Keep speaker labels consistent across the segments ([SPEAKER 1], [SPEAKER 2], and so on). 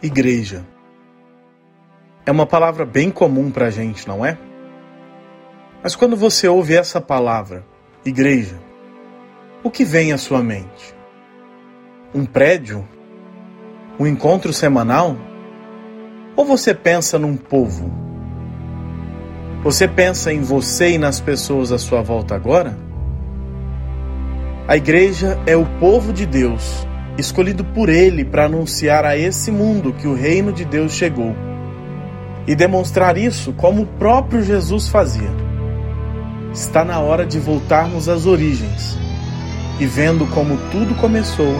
[SPEAKER 1] Igreja. É uma palavra bem comum para a gente, não é? Mas quando você ouve essa palavra, igreja, o que vem à sua mente? Um prédio? Um encontro semanal? Ou você pensa num povo? Você pensa em você e nas pessoas à sua volta agora? A igreja é o povo de Deus escolhido por ele para anunciar a esse mundo que o reino de Deus chegou e demonstrar isso como o próprio Jesus fazia. Está na hora de voltarmos às origens e, vendo como tudo começou,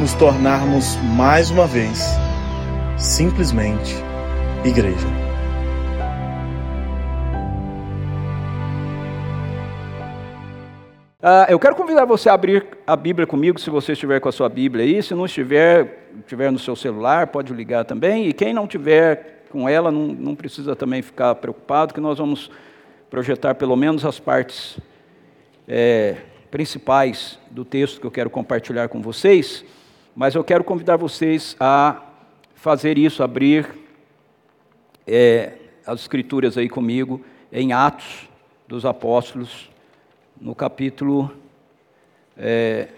[SPEAKER 1] nos tornarmos mais uma vez simplesmente igreja.
[SPEAKER 2] Uh, eu quero convidar você a abrir a Bíblia comigo, se você estiver com a sua Bíblia aí. Se não estiver, estiver no seu celular, pode ligar também. E quem não tiver com ela, não, não precisa também ficar preocupado, que nós vamos projetar pelo menos as partes é, principais do texto que eu quero compartilhar com vocês. Mas eu quero convidar vocês a fazer isso, abrir é, as escrituras aí comigo em Atos dos Apóstolos no capítulo é,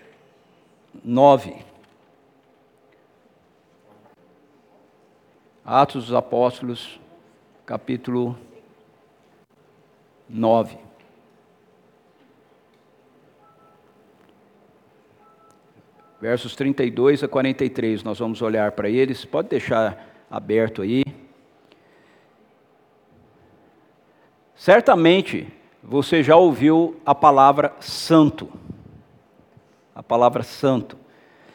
[SPEAKER 2] 9. Atos dos Apóstolos, capítulo 9. Versos 32 a 43, nós vamos olhar para eles. Pode deixar aberto aí. Certamente, você já ouviu a palavra santo. A palavra santo.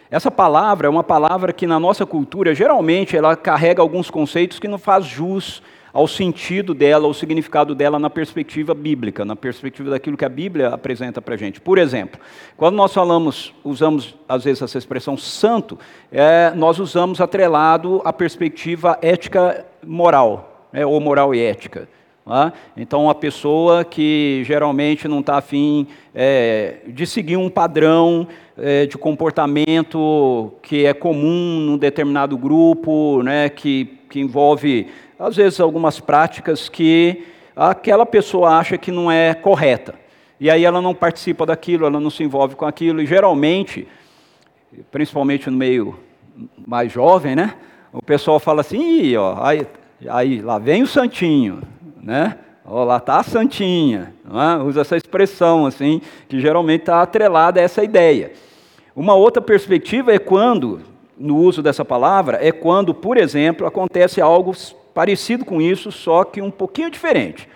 [SPEAKER 2] Essa palavra é uma palavra que na nossa cultura, geralmente, ela carrega alguns conceitos que não faz jus ao sentido dela, ao significado dela na perspectiva bíblica, na perspectiva daquilo que a Bíblia apresenta para a gente. Por exemplo, quando nós falamos, usamos às vezes essa expressão santo, é, nós usamos atrelado a perspectiva ética moral, né, ou moral e ética. Tá? Então, uma pessoa que geralmente não está afim é, de seguir um padrão é, de comportamento que é comum num determinado grupo, né, que, que envolve, às vezes, algumas práticas que aquela pessoa acha que não é correta. E aí ela não participa daquilo, ela não se envolve com aquilo, e geralmente, principalmente no meio mais jovem, né, o pessoal fala assim, ó, aí, aí lá vem o santinho, né? Lá está a santinha, é? usa essa expressão assim, que geralmente está atrelada a essa ideia. Uma outra perspectiva é quando, no uso dessa palavra, é quando, por exemplo, acontece algo parecido com isso, só que um pouquinho diferente.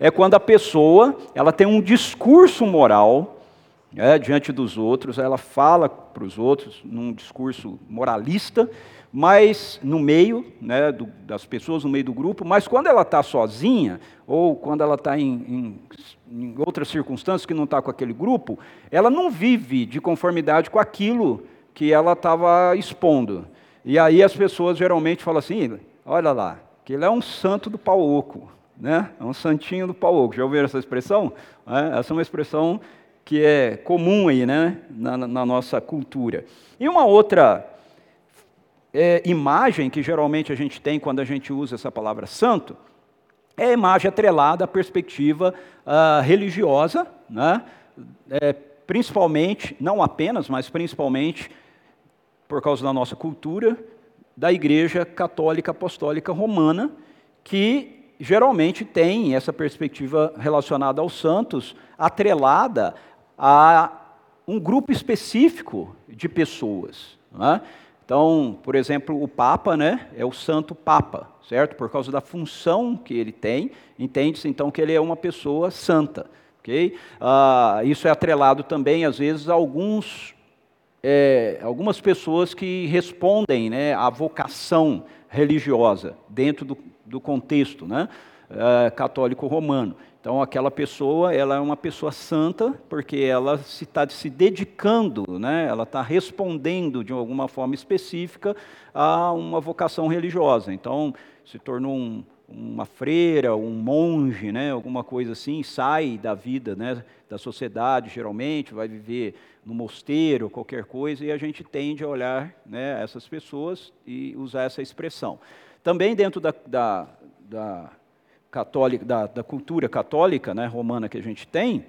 [SPEAKER 2] É quando a pessoa ela tem um discurso moral é, diante dos outros, ela fala para os outros num discurso moralista, mas no meio né, do, das pessoas, no meio do grupo, mas quando ela está sozinha, ou quando ela está em, em, em, outras circunstâncias que não está com aquele grupo, ela não vive de conformidade com aquilo que ela estava expondo. E aí as pessoas geralmente falam assim: olha lá, que ele é um santo do pau oco, né? é um santinho do pau oco. Já ouviram essa expressão? É, essa é uma expressão que é comum aí, né, na, na nossa cultura. E uma outra é, imagem que geralmente a gente tem quando a gente usa essa palavra santo é a imagem atrelada à perspectiva uh, religiosa, né? É, principalmente, não apenas, mas principalmente por causa da nossa cultura, da Igreja Católica Apostólica Romana, que geralmente tem essa perspectiva relacionada aos santos atrelada a um grupo específico de pessoas. Né? Então, por exemplo, o Papa né, é o Santo Papa, certo? Por causa da função que ele tem, entende-se então que ele é uma pessoa santa. Okay? Ah, isso é atrelado também, às vezes, a alguns, é, algumas pessoas que respondem né, à vocação religiosa dentro do, do contexto né, é, católico romano. Então, aquela pessoa, ela é uma pessoa santa, porque ela se está se dedicando, né? ela está respondendo de alguma forma específica a uma vocação religiosa. Então, se tornou um, uma freira, um monge, né, alguma coisa assim, sai da vida, né, da sociedade, geralmente, vai viver no mosteiro, qualquer coisa, e a gente tende a olhar né, essas pessoas e usar essa expressão. Também dentro da, da, da, católica, da, da cultura católica né, romana que a gente tem,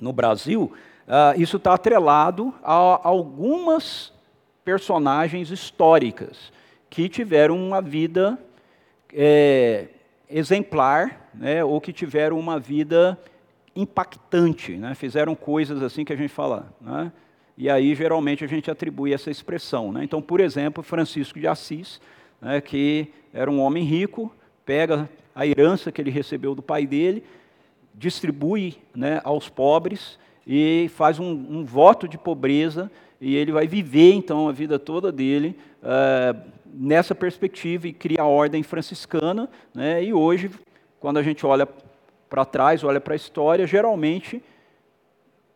[SPEAKER 2] no Brasil, uh, isso está atrelado a algumas personagens históricas que tiveram uma vida é, exemplar, né, ou que tiveram uma vida impactante, né, fizeram coisas assim que a gente fala. Né, e aí, geralmente, a gente atribui essa expressão. Né. Então, por exemplo, Francisco de Assis, né, que era um homem rico, pega a herança que ele recebeu do pai dele, distribui né, aos pobres e faz um, um, voto de pobreza e ele vai viver então a vida toda dele uh, nessa perspectiva e cria a ordem franciscana. Né, e hoje, quando a gente olha para trás, olha para a história, geralmente,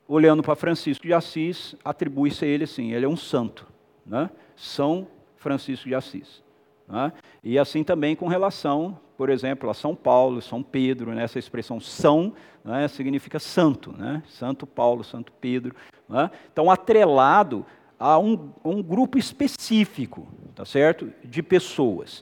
[SPEAKER 2] olhando para Francisco de Assis, atribui-se a ele assim: ele é um santo, né? São Francisco de Assis. Né? E assim também com relação, por exemplo, a São Paulo, São Pedro, né? essa expressão São né? significa santo, né? Santo Paulo, Santo Pedro. Né? Então, atrelado a um, um, grupo específico, tá certo? De pessoas.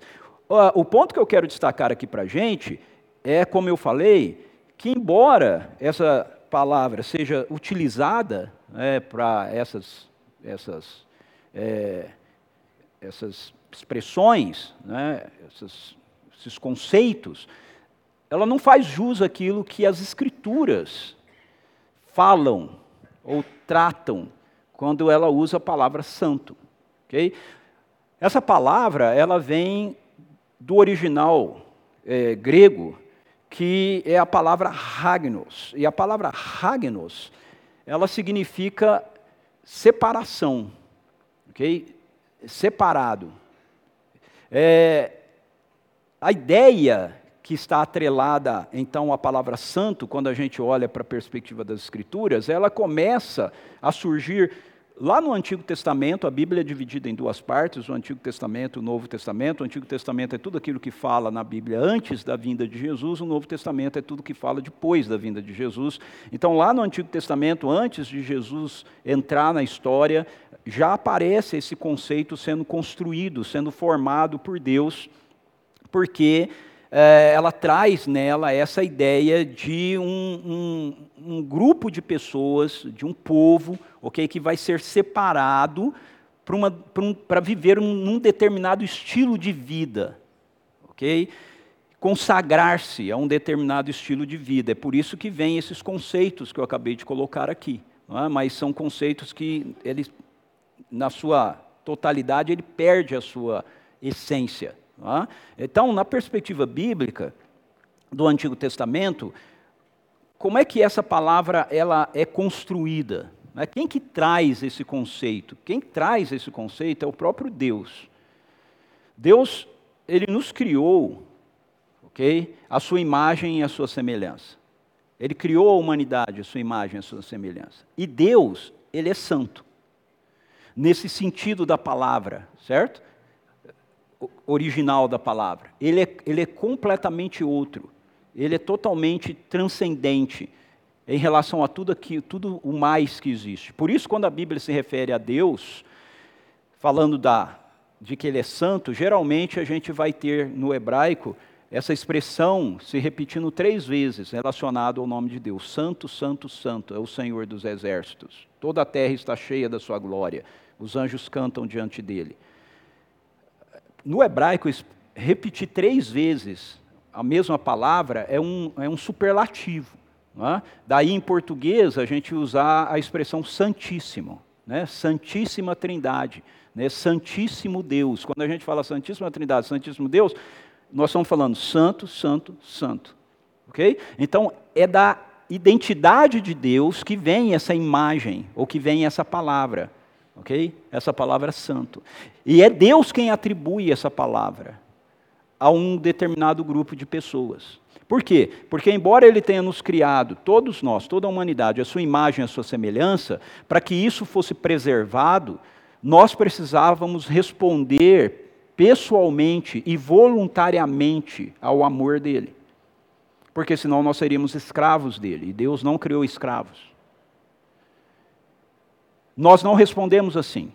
[SPEAKER 2] O ponto que eu quero destacar aqui para a gente é, como eu falei, que embora essa palavra seja utilizada né, para essas, essas, é, essas expressões, né, essas, esses conceitos, ela não faz jus àquilo que as escrituras falam ou tratam quando ela usa a palavra santo. Okay? Essa palavra ela vem do original é, grego, que é a palavra ragnos. E a palavra ragnos, ela significa separação, ok? Separado. É, a ideia que está atrelada, então, à palavra santo, quando a gente olha para a perspectiva das Escrituras, ela começa a surgir lá no Antigo Testamento. A Bíblia é dividida em duas partes: o Antigo Testamento e o Novo Testamento. O Antigo Testamento é tudo aquilo que fala na Bíblia antes da vinda de Jesus, o Novo Testamento é tudo que fala depois da vinda de Jesus. Então, lá no Antigo Testamento, antes de Jesus entrar na história, já aparece esse conceito sendo construído, sendo formado por Deus, porque ela traz nela essa ideia de um, um, um grupo de pessoas, de um povo, okay, que vai ser separado para um, viver um, num determinado estilo de vida. ok? Consagrar-se a um determinado estilo de vida. É por isso que vem esses conceitos que eu acabei de colocar aqui. É? Mas são conceitos que eles na sua totalidade, ele perde a sua essência. Então, na perspectiva bíblica do Antigo Testamento, como é que essa palavra ela é construída? É? Quem que traz esse conceito? Quem traz esse conceito é o próprio Deus. Deus, ele nos criou, ok? A sua imagem e a sua semelhança. Ele criou a humanidade, a sua imagem e a sua semelhança. E Deus, ele é santo nesse sentido da palavra, certo? Original da palavra. Ele é, ele é completamente outro. Ele é totalmente transcendente em relação a tudo aqui, tudo o mais que existe. Por isso, quando a Bíblia se refere a Deus, falando da, de que Ele é santo, geralmente a gente vai ter no hebraico essa expressão se repetindo três vezes relacionado ao nome de Deus: Santo, Santo, Santo é o Senhor dos exércitos. Toda a terra está cheia da sua glória os anjos cantam diante dele. No hebraico, repetir três vezes a mesma palavra é um, é um superlativo. É? Daí, em português, a gente usar a expressão Santíssimo, né? Santíssima Trindade, né? Santíssimo Deus. Quando a gente fala Santíssima Trindade, Santíssimo Deus, nós estamos falando Santo, Santo, Santo. Ok? Então, é da identidade de Deus que vem essa imagem, ou que vem essa palavra ok? Essa palavra é santo. E é Deus quem atribui essa palavra a um determinado grupo de pessoas. Por quê? Porque, embora Ele tenha nos criado, todos nós, toda a humanidade, a sua imagem, a sua semelhança, para que isso fosse preservado, nós precisávamos responder pessoalmente e voluntariamente ao amor dele. Porque senão nós seríamos escravos dele, e Deus não criou escravos. Nós não respondemos assim.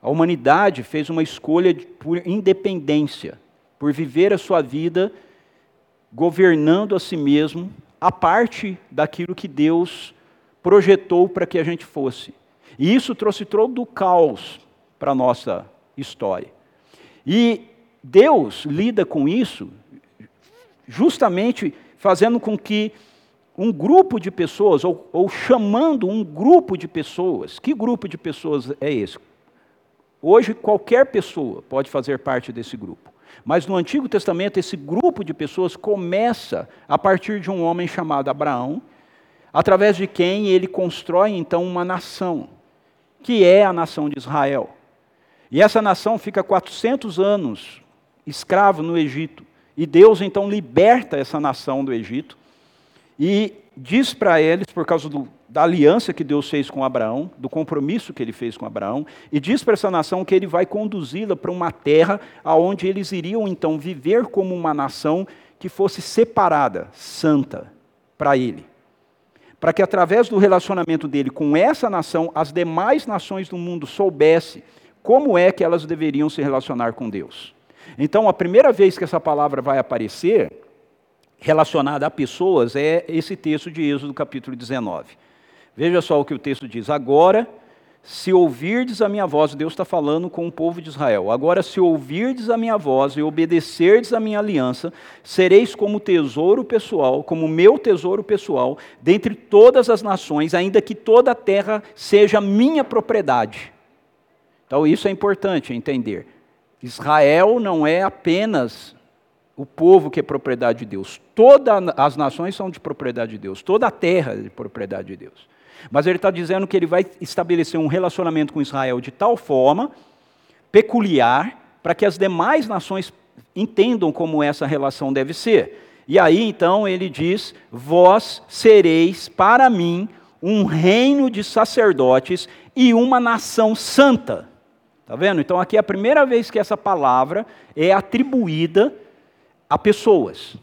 [SPEAKER 2] A humanidade fez uma escolha por independência, por viver a sua vida governando a si mesmo, a parte daquilo que Deus projetou para que a gente fosse. E isso trouxe todo o caos para a nossa história. E Deus lida com isso justamente fazendo com que um grupo de pessoas, ou, ou, chamando um grupo de pessoas, que grupo de pessoas é esse? Hoje, qualquer pessoa pode fazer parte desse grupo. Mas no Antigo Testamento, esse grupo de pessoas começa a partir de um homem chamado Abraão, através de quem ele constrói então uma nação, que é a nação de Israel. E essa nação fica 400 anos escravo no Egito. E Deus então liberta essa nação do Egito e diz para eles, por causa do, da aliança que Deus fez com Abraão, do compromisso que ele fez com Abraão, e diz para essa nação que ele vai conduzi-la para uma terra aonde eles iriam então viver como uma nação que fosse separada, santa, para ele. Para que através do relacionamento dele com essa nação, as demais nações do mundo soubessem como é que elas deveriam se relacionar com Deus. Então, a primeira vez que essa palavra vai aparecer, relacionada a pessoas, é esse texto de Êxodo, capítulo 19. Veja só o que o texto diz. Agora, se ouvirdes a minha voz, Deus está falando com o povo de Israel. Agora, se ouvirdes a minha voz e obedecerdes a minha aliança, sereis como tesouro pessoal, como meu tesouro pessoal, dentre todas as nações, ainda que toda a terra seja minha propriedade. Então, isso é importante entender. Israel não é apenas o povo que é propriedade de Deus. Todas as nações são de propriedade de Deus. Toda a terra é de propriedade de Deus. Mas ele está dizendo que ele vai estabelecer um relacionamento com Israel de tal forma peculiar para que as demais nações entendam como essa relação deve ser. E aí então ele diz: Vós sereis para mim um reino de sacerdotes e uma nação santa. Está vendo? Então aqui é a primeira vez que essa palavra é atribuída a pessoas,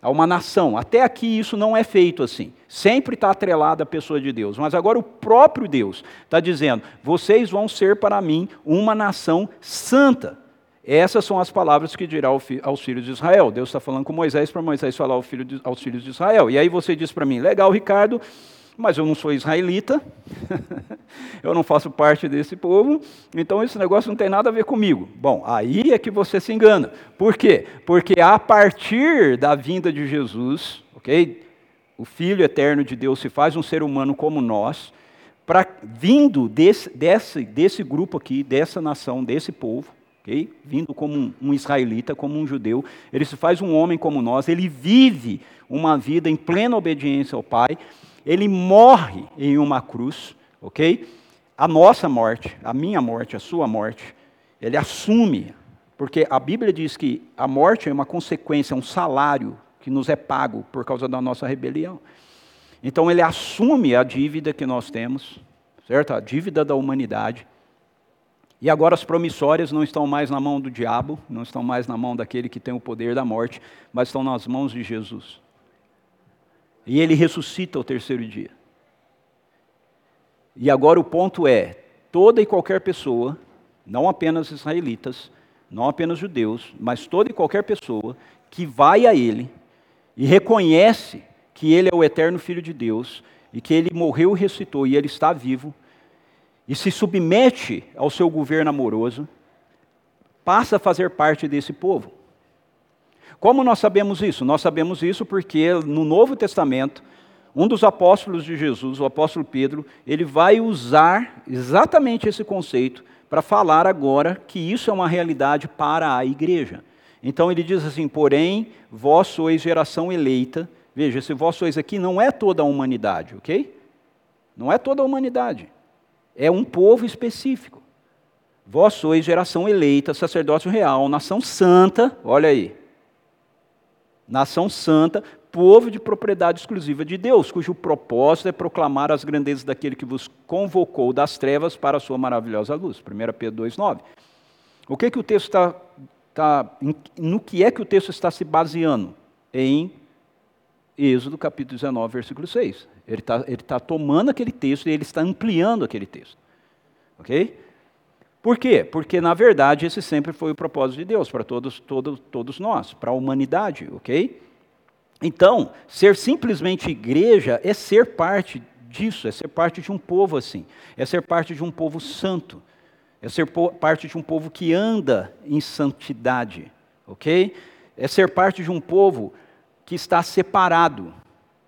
[SPEAKER 2] a uma nação. Até aqui isso não é feito assim. Sempre está atrelado à pessoa de Deus. Mas agora o próprio Deus está dizendo: vocês vão ser para mim uma nação santa. Essas são as palavras que dirá aos filhos de Israel. Deus está falando com Moisés para Moisés falar aos filhos de Israel. E aí você diz para mim: legal, Ricardo, mas eu não sou israelita, eu não faço parte desse povo, então esse negócio não tem nada a ver comigo. Bom, aí é que você se engana. Por quê? Porque a partir da vinda de Jesus, ok? O Filho eterno de Deus se faz um ser humano como nós, pra, vindo desse, desse, desse grupo aqui, dessa nação, desse povo, ok? Vindo como um, um israelita, como um judeu, ele se faz um homem como nós, ele vive uma vida em plena obediência ao Pai ele morre em uma cruz, ok? A nossa morte, a minha morte, a sua morte, ele assume, porque a Bíblia diz que a morte é uma consequência, um salário que nos é pago por causa da nossa rebelião. Então ele assume a dívida que nós temos, certo? A dívida da humanidade. E agora as promissórias não estão mais na mão do diabo, não estão mais na mão daquele que tem o poder da morte, mas estão nas mãos de Jesus. E ele ressuscita ao terceiro dia. E agora o ponto é: toda e qualquer pessoa, não apenas israelitas, não apenas judeus, mas toda e qualquer pessoa que vai a ele e reconhece que ele é o eterno Filho de Deus e que ele morreu e ressuscitou e ele está vivo, e se submete ao seu governo amoroso, passa a fazer parte desse povo. Como nós sabemos isso? Nós sabemos isso porque no Novo Testamento, um dos apóstolos de Jesus, o apóstolo Pedro, ele vai usar exatamente esse conceito para falar agora que isso é uma realidade para a igreja. Então ele diz assim: porém, vós sois geração eleita. Veja, se vós sois aqui, não é toda a humanidade, ok? Não é toda a humanidade. É um povo específico. Vós sois geração eleita, sacerdócio real, nação santa, olha aí, nação santa, povo de propriedade exclusiva de Deus, cujo propósito é proclamar as grandezas daquele que vos convocou das trevas para a sua maravilhosa luz. 1 Pedro 2,9. O que, que o texto está. Tá, no que é que o texto está se baseando? Em Êxodo capítulo 19, versículo 6. Ele está ele tá tomando aquele texto e ele está ampliando aquele texto. Ok? Por quê? Porque, na verdade, esse sempre foi o propósito de Deus para todos, todos, todos nós, para a humanidade, ok? Então, ser simplesmente igreja é ser parte disso, é ser parte de um povo assim, é ser parte de um povo santo, é ser parte de um povo que anda em santidade, ok? É ser parte de um povo que está separado.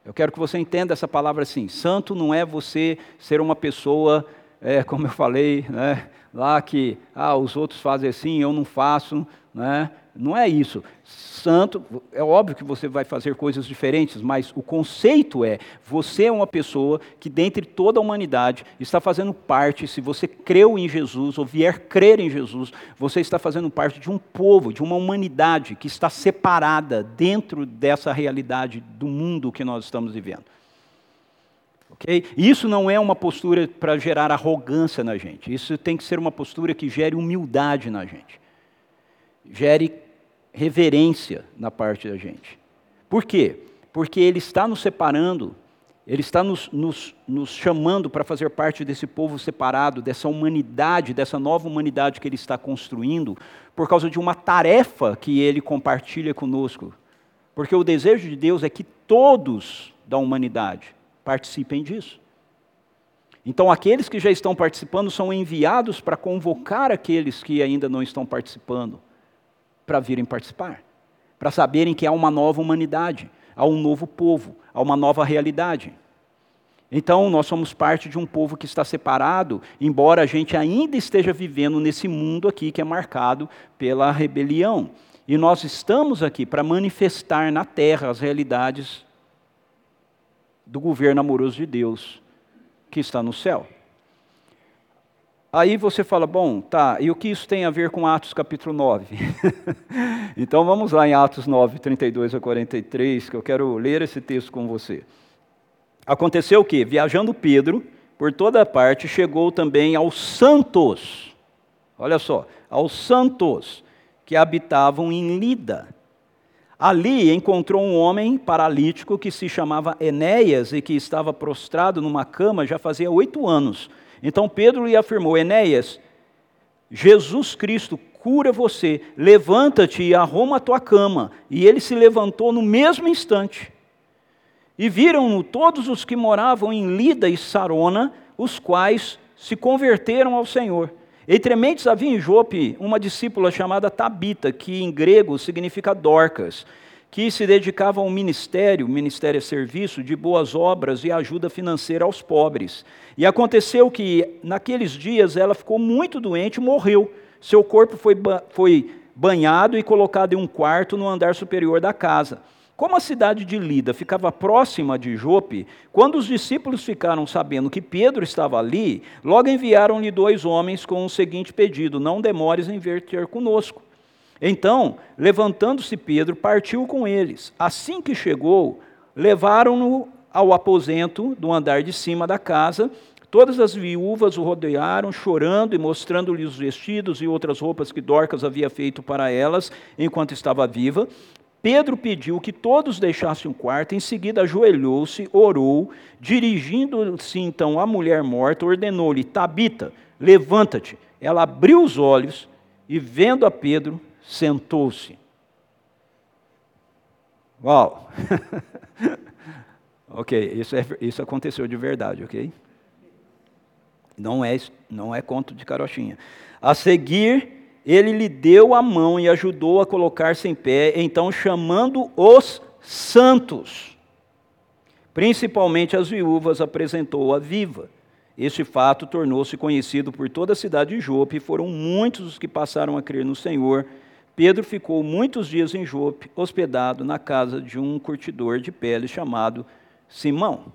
[SPEAKER 2] Eu quero que você entenda essa palavra assim: santo não é você ser uma pessoa, é, como eu falei, né, lá que ah, os outros fazem assim, eu não faço, né? Não é isso. Santo, é óbvio que você vai fazer coisas diferentes, mas o conceito é: você é uma pessoa que, dentre toda a humanidade, está fazendo parte, se você creu em Jesus ou vier crer em Jesus, você está fazendo parte de um povo, de uma humanidade que está separada dentro dessa realidade do mundo que nós estamos vivendo. Okay? Isso não é uma postura para gerar arrogância na gente, isso tem que ser uma postura que gere humildade na gente, gere reverência na parte da gente. Por quê? Porque Ele está nos separando, Ele está nos, nos, nos chamando para fazer parte desse povo separado, dessa humanidade, dessa nova humanidade que Ele está construindo, por causa de uma tarefa que Ele compartilha conosco. Porque o desejo de Deus é que todos da humanidade participem disso. Então, aqueles que já estão participando são enviados para convocar aqueles que ainda não estão participando para virem participar, para saberem que há uma nova humanidade, há um novo povo, há uma nova realidade. Então, nós somos parte de um povo que está separado, embora a gente ainda esteja vivendo nesse mundo aqui que é marcado pela rebelião. E nós estamos aqui para manifestar na terra as realidades do governo amoroso de Deus que está no céu. Aí você fala, bom, tá, e o que isso tem a ver com Atos capítulo 9? então vamos lá em Atos 9, 32 a 43, que eu quero ler esse texto com você. Aconteceu o quê? Viajando Pedro por toda parte, chegou também aos santos, olha só, aos santos que habitavam em Lida. Ali encontrou um homem paralítico que se chamava Enéas e que estava prostrado numa cama já fazia oito anos. Então Pedro lhe afirmou: Enéas, Jesus Cristo cura você, levanta-te e arruma a tua cama. E ele se levantou no mesmo instante. E viram-no todos os que moravam em Lida e Sarona, os quais se converteram ao Senhor. Entre mentes havia em Jope uma discípula chamada Tabita, que em grego significa Dorcas que se dedicava ao ministério, ministério é serviço, de boas obras e ajuda financeira aos pobres. E aconteceu que, naqueles dias, ela ficou muito doente e morreu. Seu corpo foi, foi banhado e colocado em um quarto no andar superior da casa. Como a cidade de Lida ficava próxima de Jope, quando os discípulos ficaram sabendo que Pedro estava ali, logo enviaram-lhe dois homens com o seguinte pedido: Não demores em vir ter conosco. Então, levantando-se Pedro, partiu com eles. Assim que chegou, levaram-no ao aposento do andar de cima da casa. Todas as viúvas o rodearam, chorando e mostrando-lhe os vestidos e outras roupas que Dorcas havia feito para elas enquanto estava viva. Pedro pediu que todos deixassem o quarto, em seguida ajoelhou-se, orou, dirigindo-se então à mulher morta, ordenou-lhe: Tabita, levanta-te. Ela abriu os olhos e, vendo a Pedro, sentou-se. Uau! ok, isso, é, isso aconteceu de verdade, ok? Não é, não é conto de carochinha. A seguir, ele lhe deu a mão e ajudou a colocar-se em pé, então chamando os santos, principalmente as viúvas, apresentou-a viva. Este fato tornou-se conhecido por toda a cidade de Jope, e foram muitos os que passaram a crer no Senhor, Pedro ficou muitos dias em Jope, hospedado na casa de um curtidor de pele chamado Simão.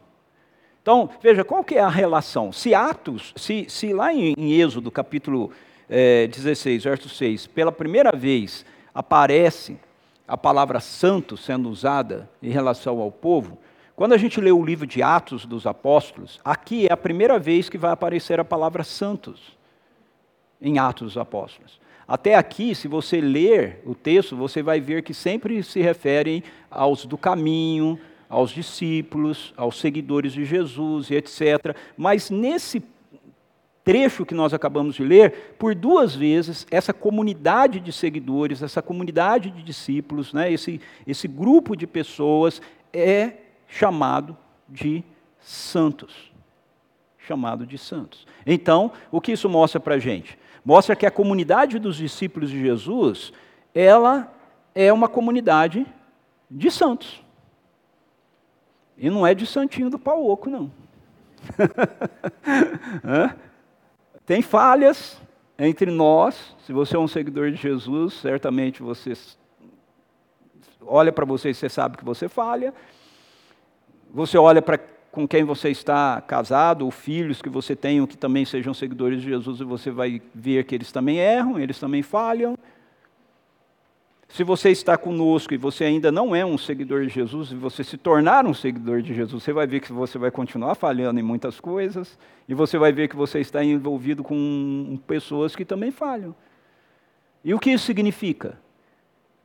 [SPEAKER 2] Então, veja, qual que é a relação? Se Atos, se, se lá em, em Êxodo, capítulo é, 16, verso 6, pela primeira vez aparece a palavra santo sendo usada em relação ao povo, quando a gente lê o livro de Atos dos Apóstolos, aqui é a primeira vez que vai aparecer a palavra santos em Atos dos Apóstolos. Até aqui, se você ler o texto, você vai ver que sempre se referem aos do caminho, aos discípulos, aos seguidores de Jesus e etc. Mas nesse trecho que nós acabamos de ler, por duas vezes, essa comunidade de seguidores, essa comunidade de discípulos, né, esse, esse grupo de pessoas é chamado de santos. Chamado de santos. Então, o que isso mostra para a gente? Mostra que a comunidade dos discípulos de Jesus, ela é uma comunidade de santos. E não é de santinho do pau oco, não. Tem falhas entre nós. Se você é um seguidor de Jesus, certamente você olha para você e você sabe que você falha. Você olha para com quem você está casado, ou filhos que você tem, que também sejam seguidores de Jesus, e você vai ver que eles também erram, eles também falham. Se você está conosco e você ainda não é um seguidor de Jesus, e você se tornar um seguidor de Jesus, você vai ver que você vai continuar falhando em muitas coisas, e você vai ver que você está envolvido com pessoas que também falham. E o que isso significa?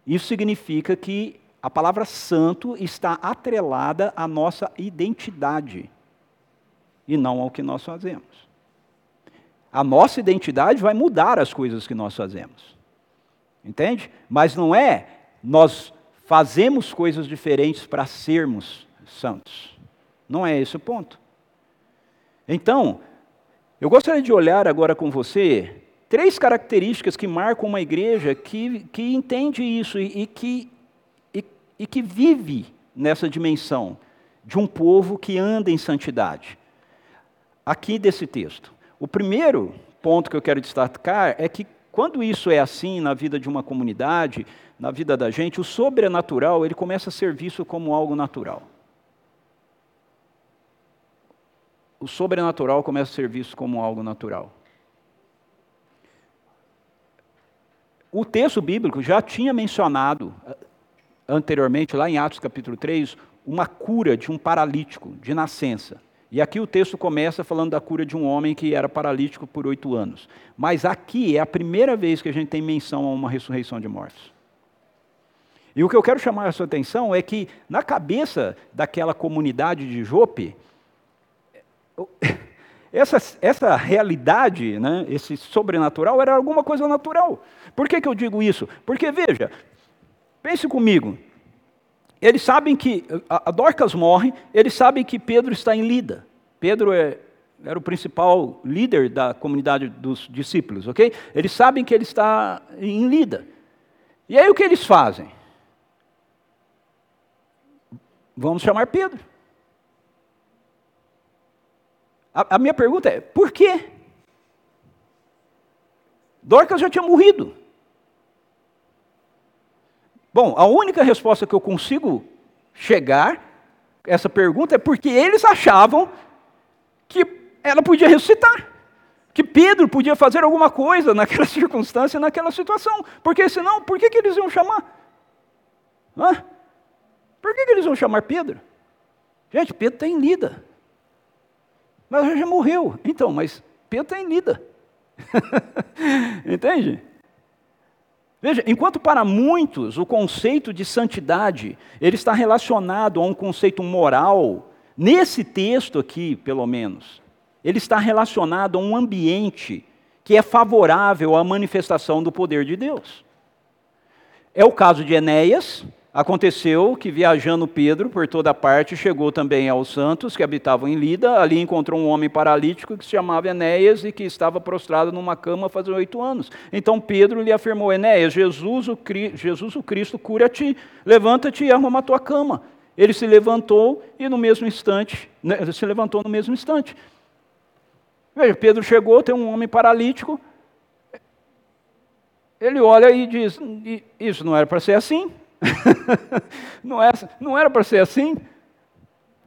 [SPEAKER 2] Isso significa que a palavra santo está atrelada à nossa identidade e não ao que nós fazemos. A nossa identidade vai mudar as coisas que nós fazemos. Entende? Mas não é nós fazemos coisas diferentes para sermos santos. Não é esse o ponto. Então, eu gostaria de olhar agora com você três características que marcam uma igreja que, que entende isso e, e que e que vive nessa dimensão de um povo que anda em santidade. Aqui desse texto. O primeiro ponto que eu quero destacar é que quando isso é assim na vida de uma comunidade, na vida da gente, o sobrenatural, ele começa a ser visto como algo natural. O sobrenatural começa a ser visto como algo natural. O texto bíblico já tinha mencionado anteriormente, lá em Atos capítulo 3, uma cura de um paralítico de nascença. E aqui o texto começa falando da cura de um homem que era paralítico por oito anos. Mas aqui é a primeira vez que a gente tem menção a uma ressurreição de mortos. E o que eu quero chamar a sua atenção é que, na cabeça daquela comunidade de Jope, essa, essa realidade, né, esse sobrenatural, era alguma coisa natural. Por que, que eu digo isso? Porque, veja, Pense comigo. Eles sabem que a Dorcas morre, eles sabem que Pedro está em Lida. Pedro é, era o principal líder da comunidade dos discípulos, ok? Eles sabem que ele está em Lida. E aí o que eles fazem? Vamos chamar Pedro. A, a minha pergunta é: por quê? Dorcas já tinha morrido. Bom, a única resposta que eu consigo chegar essa pergunta é porque eles achavam que ela podia ressuscitar. Que Pedro podia fazer alguma coisa naquela circunstância, naquela situação. Porque senão, por que, que eles iam chamar? Hã? Por que, que eles iam chamar Pedro? Gente, Pedro está em lida. Mas já morreu. Então, mas Pedro está em lida. Entende? Veja, enquanto para muitos o conceito de santidade ele está relacionado a um conceito moral, nesse texto aqui, pelo menos, ele está relacionado a um ambiente que é favorável à manifestação do poder de Deus. É o caso de Enéas, Aconteceu que, viajando Pedro por toda parte, chegou também aos santos que habitavam em Lida. Ali encontrou um homem paralítico que se chamava Enéas e que estava prostrado numa cama fazia oito anos. Então Pedro lhe afirmou: Enéas, Jesus o, Jesus o Cristo cura-te, levanta-te e arruma a tua cama. Ele se levantou e no mesmo instante, né, se levantou no mesmo instante. Veja, Pedro chegou, tem um homem paralítico. Ele olha e diz: Isso não era para ser assim. não, é, não era para ser assim.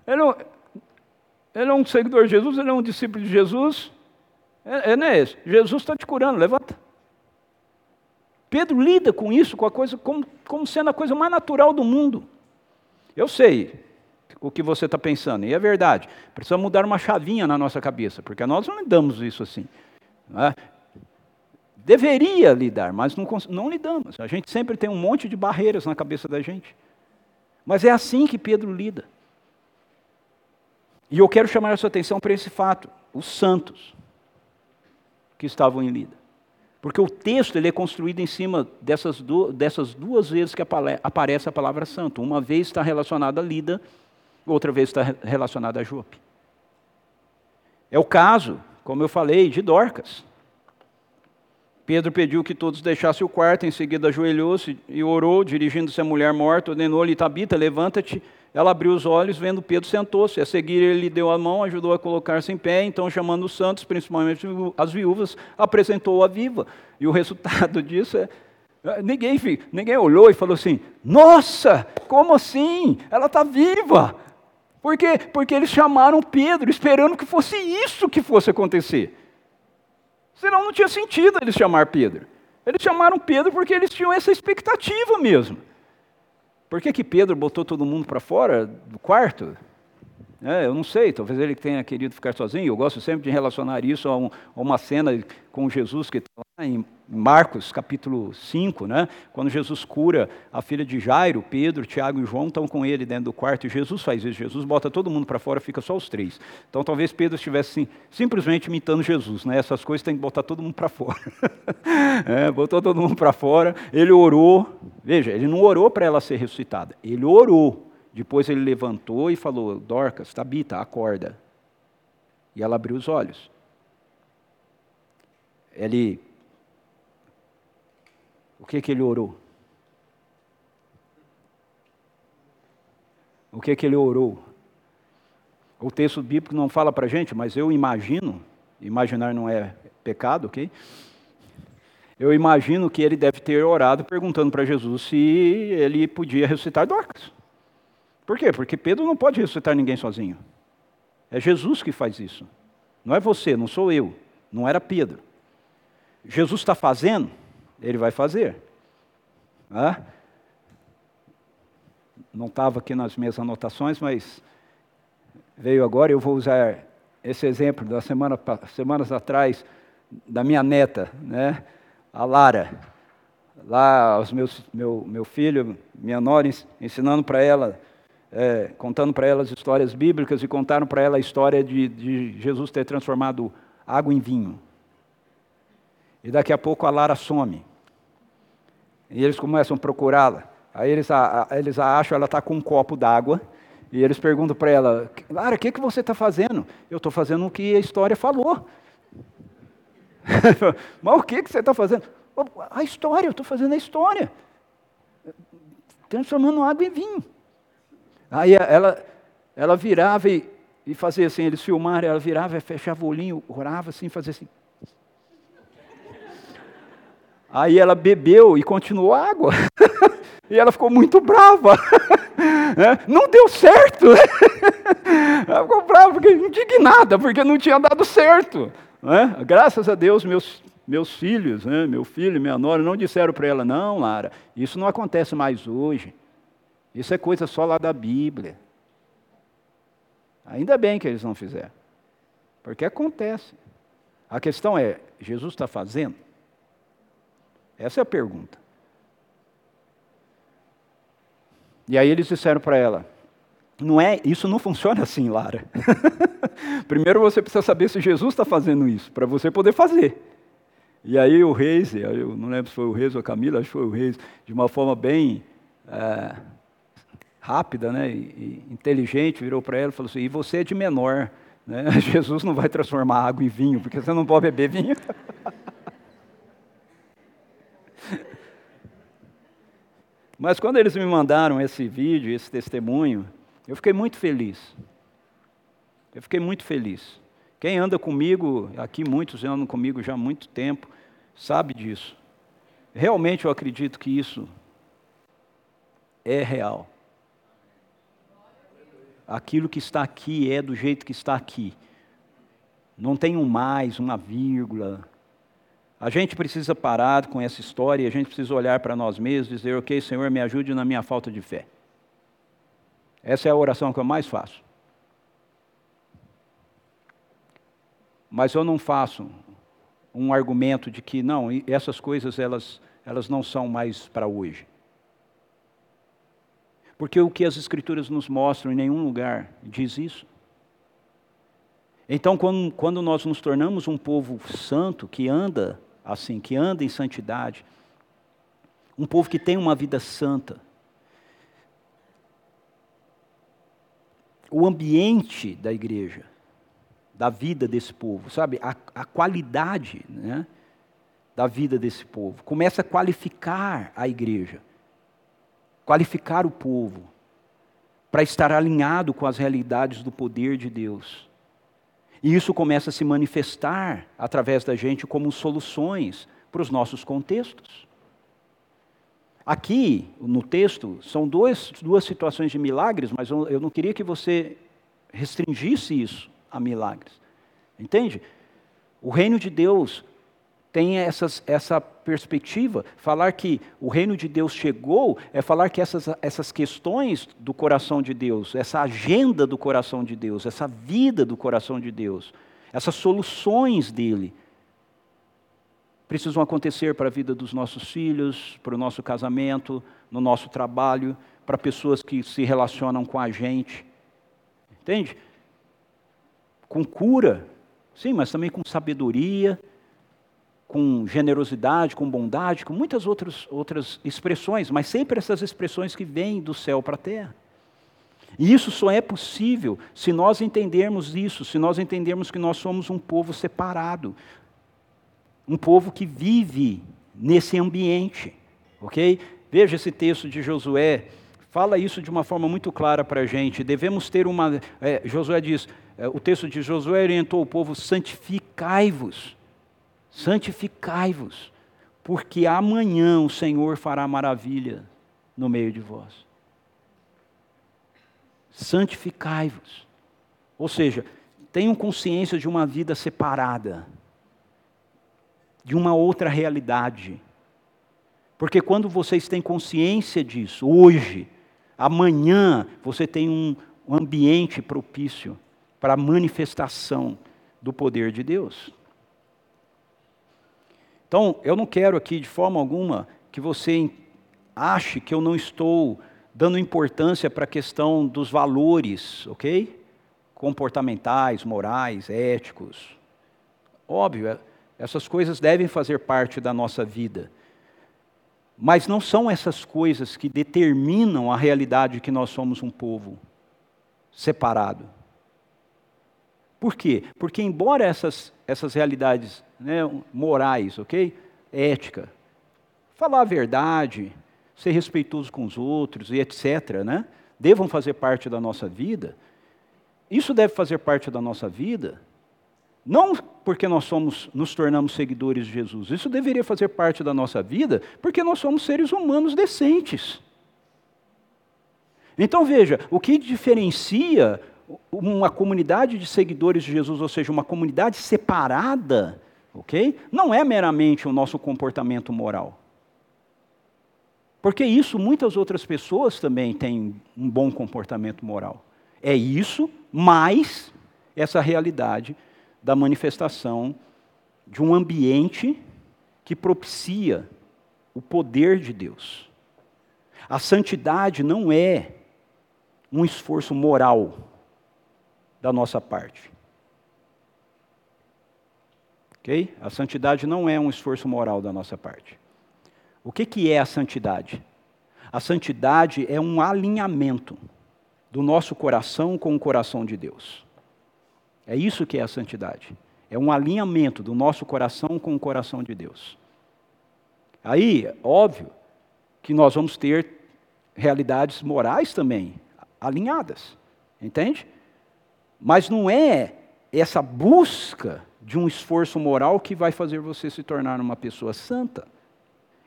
[SPEAKER 2] Ele, é ele é um seguidor de Jesus, ele é um discípulo de Jesus. É, é não é esse. Jesus está te curando, levanta. Pedro lida com isso, com a coisa, como, como sendo a coisa mais natural do mundo. Eu sei o que você está pensando, e é verdade. Precisa mudar uma chavinha na nossa cabeça, porque nós não lidamos isso assim. É? Deveria lidar, mas não, não lidamos. A gente sempre tem um monte de barreiras na cabeça da gente. Mas é assim que Pedro lida. E eu quero chamar a sua atenção para esse fato: os santos que estavam em Lida. Porque o texto ele é construído em cima dessas, du dessas duas vezes que aparece a palavra santo. Uma vez está relacionada a Lida, outra vez está relacionada a Jope. É o caso, como eu falei, de Dorcas. Pedro pediu que todos deixassem o quarto, em seguida ajoelhou-se e orou, dirigindo-se à mulher morta, ordenou-lhe, Tabita, levanta-te. Ela abriu os olhos, vendo Pedro, sentou-se. A seguir, ele lhe deu a mão, ajudou a colocar-se em pé. Então, chamando os santos, principalmente as viúvas, apresentou-a viva. E o resultado disso é. é ninguém, ninguém olhou e falou assim: Nossa, como assim? Ela está viva. Por quê? Porque eles chamaram Pedro, esperando que fosse isso que fosse acontecer. Senão não tinha sentido eles chamar Pedro. Eles chamaram Pedro porque eles tinham essa expectativa mesmo. Por que, que Pedro botou todo mundo para fora do quarto? É, eu não sei, talvez ele tenha querido ficar sozinho. Eu gosto sempre de relacionar isso a, um, a uma cena com Jesus que está lá em Marcos capítulo 5, né? quando Jesus cura a filha de Jairo, Pedro, Tiago e João estão com ele dentro do quarto, e Jesus faz isso, Jesus bota todo mundo para fora, fica só os três. Então talvez Pedro estivesse assim, simplesmente imitando Jesus, né? essas coisas tem que botar todo mundo para fora. é, botou todo mundo para fora, ele orou, veja, ele não orou para ela ser ressuscitada, ele orou, depois ele levantou e falou, Dorcas, Tabita, acorda. E ela abriu os olhos. Ele o que, que ele orou? O que, que ele orou? O texto bíblico não fala para a gente, mas eu imagino, imaginar não é pecado, ok? Eu imagino que ele deve ter orado perguntando para Jesus se ele podia ressuscitar Dorcas. Por quê? Porque Pedro não pode ressuscitar ninguém sozinho. É Jesus que faz isso. Não é você, não sou eu. Não era Pedro. Jesus está fazendo, ele vai fazer. Não estava aqui nas minhas anotações, mas veio agora. Eu vou usar esse exemplo da semana, semanas atrás da minha neta, né? a Lara. Lá, os meus, meu, meu filho, minha nora, ensinando para ela, é, contando para ela as histórias bíblicas e contaram para ela a história de, de Jesus ter transformado água em vinho. E daqui a pouco a Lara some. E eles começam a procurá-la. Aí eles, a, a, eles a acham, ela está com um copo d'água. E eles perguntam para ela, Lara, o que, que você está fazendo? Eu estou fazendo o que a história falou. Mas o que, que você está fazendo? A história, eu estou fazendo a história. Transformando água em vinho. Aí ela, ela virava e, e fazia assim, eles filmaram, ela virava, fechava o olhinho, orava assim, fazia assim. Aí ela bebeu e continuou água. e ela ficou muito brava. Né? não deu certo. ela ficou brava, indignada, porque não tinha dado certo. Né? Graças a Deus, meus, meus filhos, né? meu filho e minha nora, não disseram para ela: não, Lara, isso não acontece mais hoje. Isso é coisa só lá da Bíblia. Ainda bem que eles não fizeram. Porque acontece. A questão é: Jesus está fazendo? Essa é a pergunta. E aí eles disseram para ela: não é, isso não funciona assim, Lara. Primeiro você precisa saber se Jesus está fazendo isso, para você poder fazer. E aí o Reis, eu não lembro se foi o Reis ou a Camila, acho que foi o Reis, de uma forma bem é, rápida né, e, inteligente, virou para ela e falou assim: e você é de menor. Né? Jesus não vai transformar água em vinho, porque você não pode beber vinho. Mas quando eles me mandaram esse vídeo, esse testemunho, eu fiquei muito feliz. Eu fiquei muito feliz. Quem anda comigo, aqui muitos andam comigo já há muito tempo, sabe disso. Realmente eu acredito que isso é real. Aquilo que está aqui é do jeito que está aqui. Não tem um mais, uma vírgula, a gente precisa parar com essa história e a gente precisa olhar para nós mesmos e dizer: Ok, Senhor, me ajude na minha falta de fé. Essa é a oração que eu mais faço. Mas eu não faço um argumento de que não, essas coisas elas, elas não são mais para hoje. Porque o que as Escrituras nos mostram em nenhum lugar diz isso. Então, quando, quando nós nos tornamos um povo santo, que anda assim, que anda em santidade, um povo que tem uma vida santa, o ambiente da igreja, da vida desse povo, sabe? A, a qualidade né, da vida desse povo. Começa a qualificar a igreja, qualificar o povo, para estar alinhado com as realidades do poder de Deus. E isso começa a se manifestar através da gente como soluções para os nossos contextos. Aqui, no texto, são dois, duas situações de milagres, mas eu, eu não queria que você restringisse isso a milagres. Entende? O reino de Deus tem essas, essa perspectiva. Falar que o reino de Deus chegou é falar que essas, essas questões do coração de Deus, essa agenda do coração de Deus, essa vida do coração de Deus, essas soluções dele, precisam acontecer para a vida dos nossos filhos, para o nosso casamento, no nosso trabalho, para pessoas que se relacionam com a gente. Entende? Com cura, sim, mas também com sabedoria, com generosidade, com bondade, com muitas outras, outras expressões, mas sempre essas expressões que vêm do céu para a terra. E isso só é possível se nós entendermos isso, se nós entendermos que nós somos um povo separado, um povo que vive nesse ambiente, ok? Veja esse texto de Josué, fala isso de uma forma muito clara para a gente. Devemos ter uma. É, Josué diz: é, o texto de Josué orientou o povo: santificai-vos, santificai-vos, porque amanhã o Senhor fará maravilha no meio de vós. Santificai-vos. Ou seja, tenham consciência de uma vida separada de uma outra realidade. Porque quando vocês têm consciência disso, hoje, amanhã, você tem um ambiente propício para a manifestação do poder de Deus. Então, eu não quero aqui, de forma alguma, que você ache que eu não estou dando importância para a questão dos valores, ok? Comportamentais, morais, éticos. Óbvio, é essas coisas devem fazer parte da nossa vida. Mas não são essas coisas que determinam a realidade que nós somos um povo separado. Por quê? Porque, embora essas, essas realidades né, morais, ok? Ética, falar a verdade, ser respeitoso com os outros e etc., né, devam fazer parte da nossa vida, isso deve fazer parte da nossa vida não porque nós somos, nos tornamos seguidores de Jesus. Isso deveria fazer parte da nossa vida, porque nós somos seres humanos decentes. Então veja, o que diferencia uma comunidade de seguidores de Jesus, ou seja, uma comunidade separada, ok? Não é meramente o nosso comportamento moral. Porque isso muitas outras pessoas também têm um bom comportamento moral. É isso, mais essa realidade da manifestação de um ambiente que propicia o poder de Deus. A santidade não é um esforço moral da nossa parte. Ok? A santidade não é um esforço moral da nossa parte. O que, que é a santidade? A santidade é um alinhamento do nosso coração com o coração de Deus. É isso que é a santidade. É um alinhamento do nosso coração com o coração de Deus. Aí, óbvio, que nós vamos ter realidades morais também alinhadas, entende? Mas não é essa busca de um esforço moral que vai fazer você se tornar uma pessoa santa.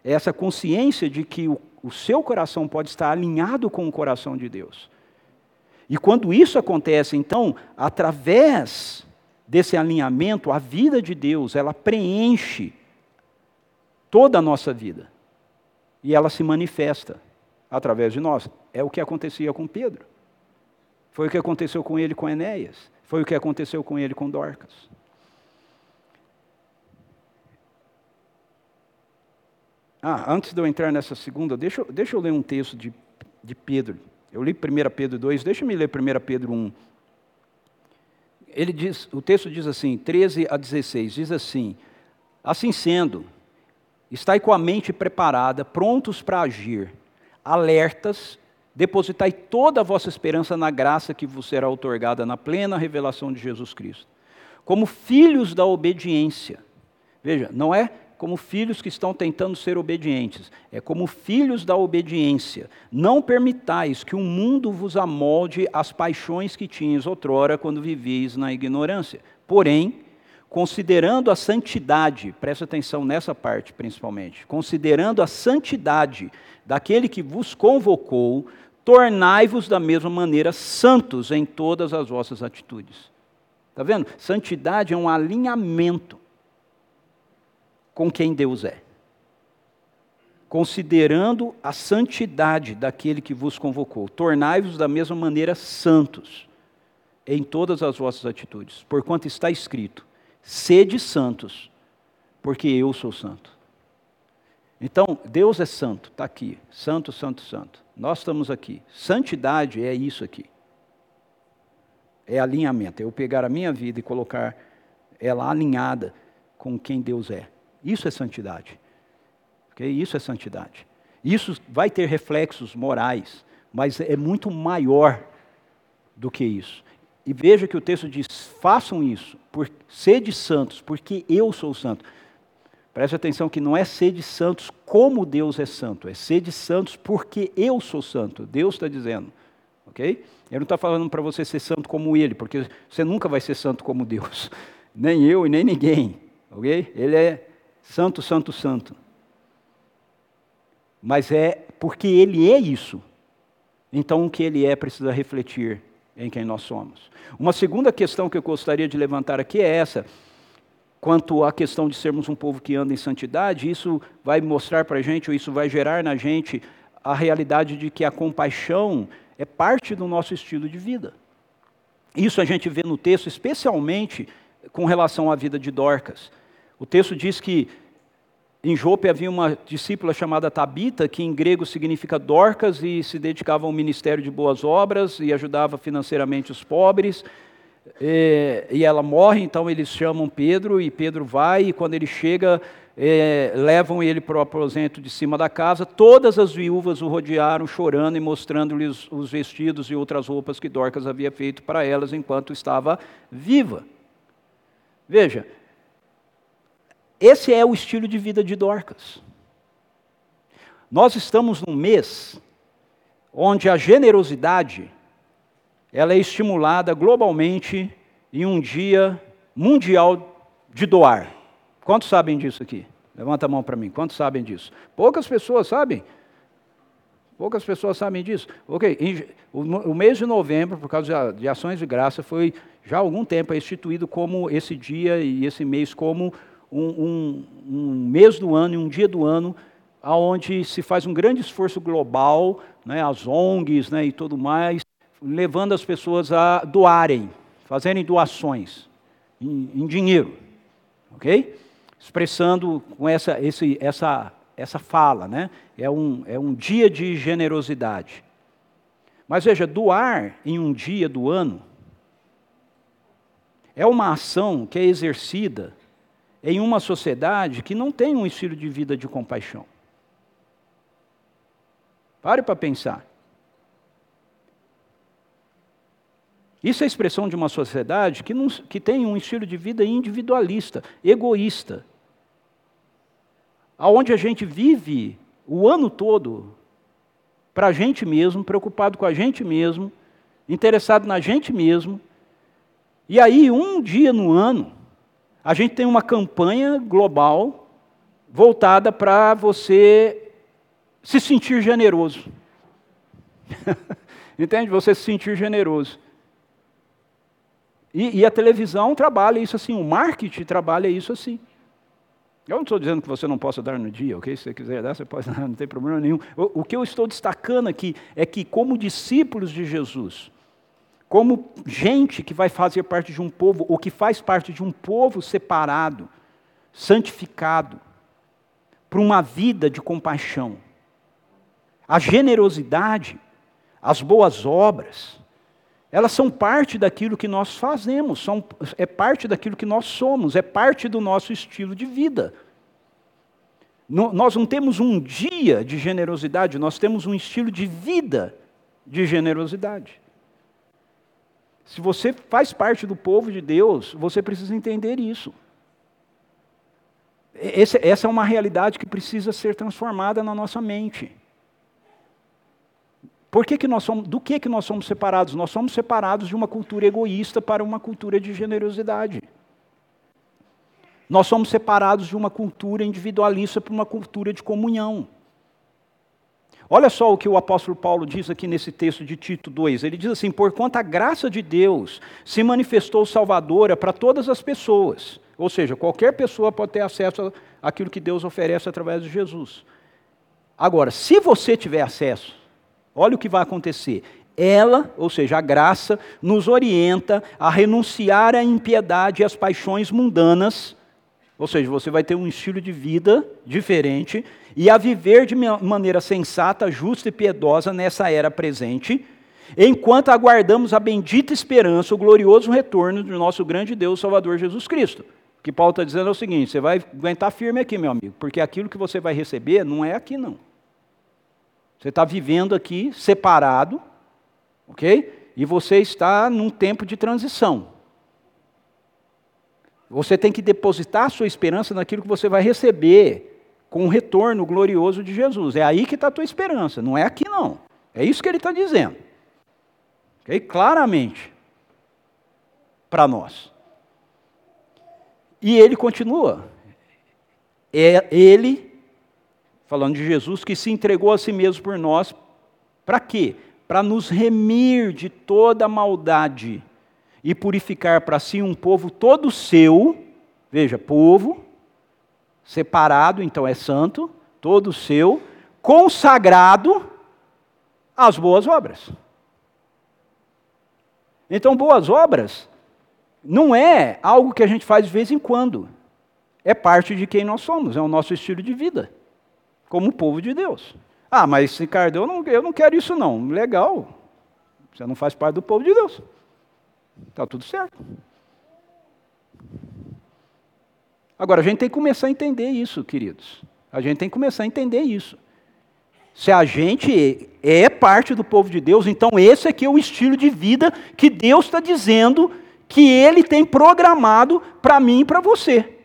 [SPEAKER 2] É essa consciência de que o, o seu coração pode estar alinhado com o coração de Deus. E quando isso acontece, então, através desse alinhamento, a vida de Deus, ela preenche toda a nossa vida. E ela se manifesta através de nós. É o que acontecia com Pedro. Foi o que aconteceu com ele com Enéas. Foi o que aconteceu com ele com Dorcas. Ah, antes de eu entrar nessa segunda, deixa, deixa eu ler um texto de, de Pedro. Eu li 1 Pedro 2, deixa eu me ler 1 Pedro 1. Ele diz, o texto diz assim, 13 a 16, diz assim: Assim sendo, estai com a mente preparada, prontos para agir, alertas, depositai toda a vossa esperança na graça que vos será otorgada na plena revelação de Jesus Cristo. Como filhos da obediência. Veja, não é como filhos que estão tentando ser obedientes, é como filhos da obediência. Não permitais que o mundo vos amolde as paixões que tinhas outrora quando vivies na ignorância. Porém, considerando a santidade, presta atenção nessa parte principalmente, considerando a santidade daquele que vos convocou, tornai-vos da mesma maneira santos em todas as vossas atitudes. Está vendo? Santidade é um alinhamento com quem Deus é. Considerando a santidade daquele que vos convocou, tornai-vos da mesma maneira santos em todas as vossas atitudes, porquanto está escrito: sede santos, porque eu sou santo. Então, Deus é santo, está aqui, santo, santo, santo. Nós estamos aqui. Santidade é isso aqui. É alinhamento, é eu pegar a minha vida e colocar ela alinhada com quem Deus é. Isso é santidade. Okay? Isso é santidade. Isso vai ter reflexos morais, mas é muito maior do que isso. E veja que o texto diz: façam isso, por, sede santos, porque eu sou santo. Preste atenção que não é sede santos como Deus é santo, é sede santos porque eu sou santo. Deus está dizendo. Ok? Ele não está falando para você ser santo como Ele, porque você nunca vai ser santo como Deus. Nem eu e nem ninguém. Ok? Ele é santo, santo, santo. Mas é porque ele é isso. Então o que ele é precisa refletir em quem nós somos. Uma segunda questão que eu gostaria de levantar aqui é essa. Quanto à questão de sermos um povo que anda em santidade, isso vai mostrar para a gente, ou isso vai gerar na gente, a realidade de que a compaixão é parte do nosso estilo de vida. Isso a gente vê no texto, especialmente com relação à vida de Dorcas. O texto diz que em Jope havia uma discípula chamada Tabita, que em grego significa Dorcas, e se dedicava ao ministério de boas obras e ajudava financeiramente os pobres. E, e ela morre, então eles chamam Pedro, e Pedro vai, e quando ele chega, é, levam ele para o aposento de cima da casa. Todas as viúvas o rodearam, chorando e mostrando-lhes os vestidos e outras roupas que Dorcas havia feito para elas enquanto estava viva. Veja, esse é o estilo de vida de Dorcas. Nós estamos num mês onde a generosidade ela é estimulada globalmente em um dia mundial de doar. Quantos sabem disso aqui? Levanta a mão para mim. Quantos sabem disso? Poucas pessoas sabem. Poucas pessoas sabem disso. Ok, o mês de novembro, por causa de ações de graça, foi já há algum tempo instituído como esse dia e esse mês como um, um, um mês do ano e um dia do ano onde se faz um grande esforço global, né, as ONGs né, e tudo mais, levando as pessoas a doarem, fazerem doações em, em dinheiro, ok? Expressando com essa, esse, essa, essa fala, né? É um, é um dia de generosidade. Mas veja, doar em um dia do ano é uma ação que é exercida em uma sociedade que não tem um estilo de vida de compaixão. Pare para pensar. Isso é a expressão de uma sociedade que, não, que tem um estilo de vida individualista, egoísta, aonde a gente vive o ano todo para a gente mesmo, preocupado com a gente mesmo, interessado na gente mesmo, e aí um dia no ano a gente tem uma campanha global voltada para você se sentir generoso. Entende? Você se sentir generoso. E, e, a televisão trabalha isso assim, o marketing trabalha isso assim. Eu não estou dizendo que você não possa dar no dia, ok? Se você quiser dar, você pode dar, não tem problema nenhum. O, o que eu estou destacando aqui é que, como discípulos de Jesus, como gente que vai fazer parte de um povo, ou que faz parte de um povo separado, santificado, para uma vida de compaixão. A generosidade, as boas obras, elas são parte daquilo que nós fazemos, são, é parte daquilo que nós somos, é parte do nosso estilo de vida. No, nós não temos um dia de generosidade, nós temos um estilo de vida de generosidade. Se você faz parte do povo de Deus, você precisa entender isso. Esse, essa é uma realidade que precisa ser transformada na nossa mente. Por que, que nós somos, do que, que nós somos separados? Nós somos separados de uma cultura egoísta para uma cultura de generosidade. Nós somos separados de uma cultura individualista para uma cultura de comunhão. Olha só o que o apóstolo Paulo diz aqui nesse texto de Tito 2. Ele diz assim: Porquanto a graça de Deus se manifestou salvadora para todas as pessoas. Ou seja, qualquer pessoa pode ter acesso àquilo que Deus oferece através de Jesus. Agora, se você tiver acesso, olha o que vai acontecer. Ela, ou seja, a graça, nos orienta a renunciar à impiedade e às paixões mundanas, ou seja, você vai ter um estilo de vida diferente e a viver de maneira sensata, justa e piedosa nessa era presente, enquanto aguardamos a bendita esperança, o glorioso retorno do nosso grande Deus Salvador Jesus Cristo. O que Paulo está dizendo é o seguinte: você vai aguentar firme aqui, meu amigo, porque aquilo que você vai receber não é aqui, não. Você está vivendo aqui separado, ok? E você está num tempo de transição. Você tem que depositar sua esperança naquilo que você vai receber com o retorno glorioso de Jesus. É aí que está a tua esperança, não é aqui não. É isso que ele está dizendo. Okay? Claramente. Para nós. E ele continua. É ele, falando de Jesus, que se entregou a si mesmo por nós. Para quê? Para nos remir de toda maldade e purificar para si um povo todo seu. Veja, povo separado, então é santo, todo seu, consagrado às boas obras. Então, boas obras não é algo que a gente faz de vez em quando. É parte de quem nós somos, é o nosso estilo de vida, como povo de Deus. Ah, mas Ricardo, eu não, eu não quero isso não. Legal, você não faz parte do povo de Deus. Está tudo certo. Agora, a gente tem que começar a entender isso, queridos. A gente tem que começar a entender isso. Se a gente é parte do povo de Deus, então esse aqui é o estilo de vida que Deus está dizendo que Ele tem programado para mim e para você.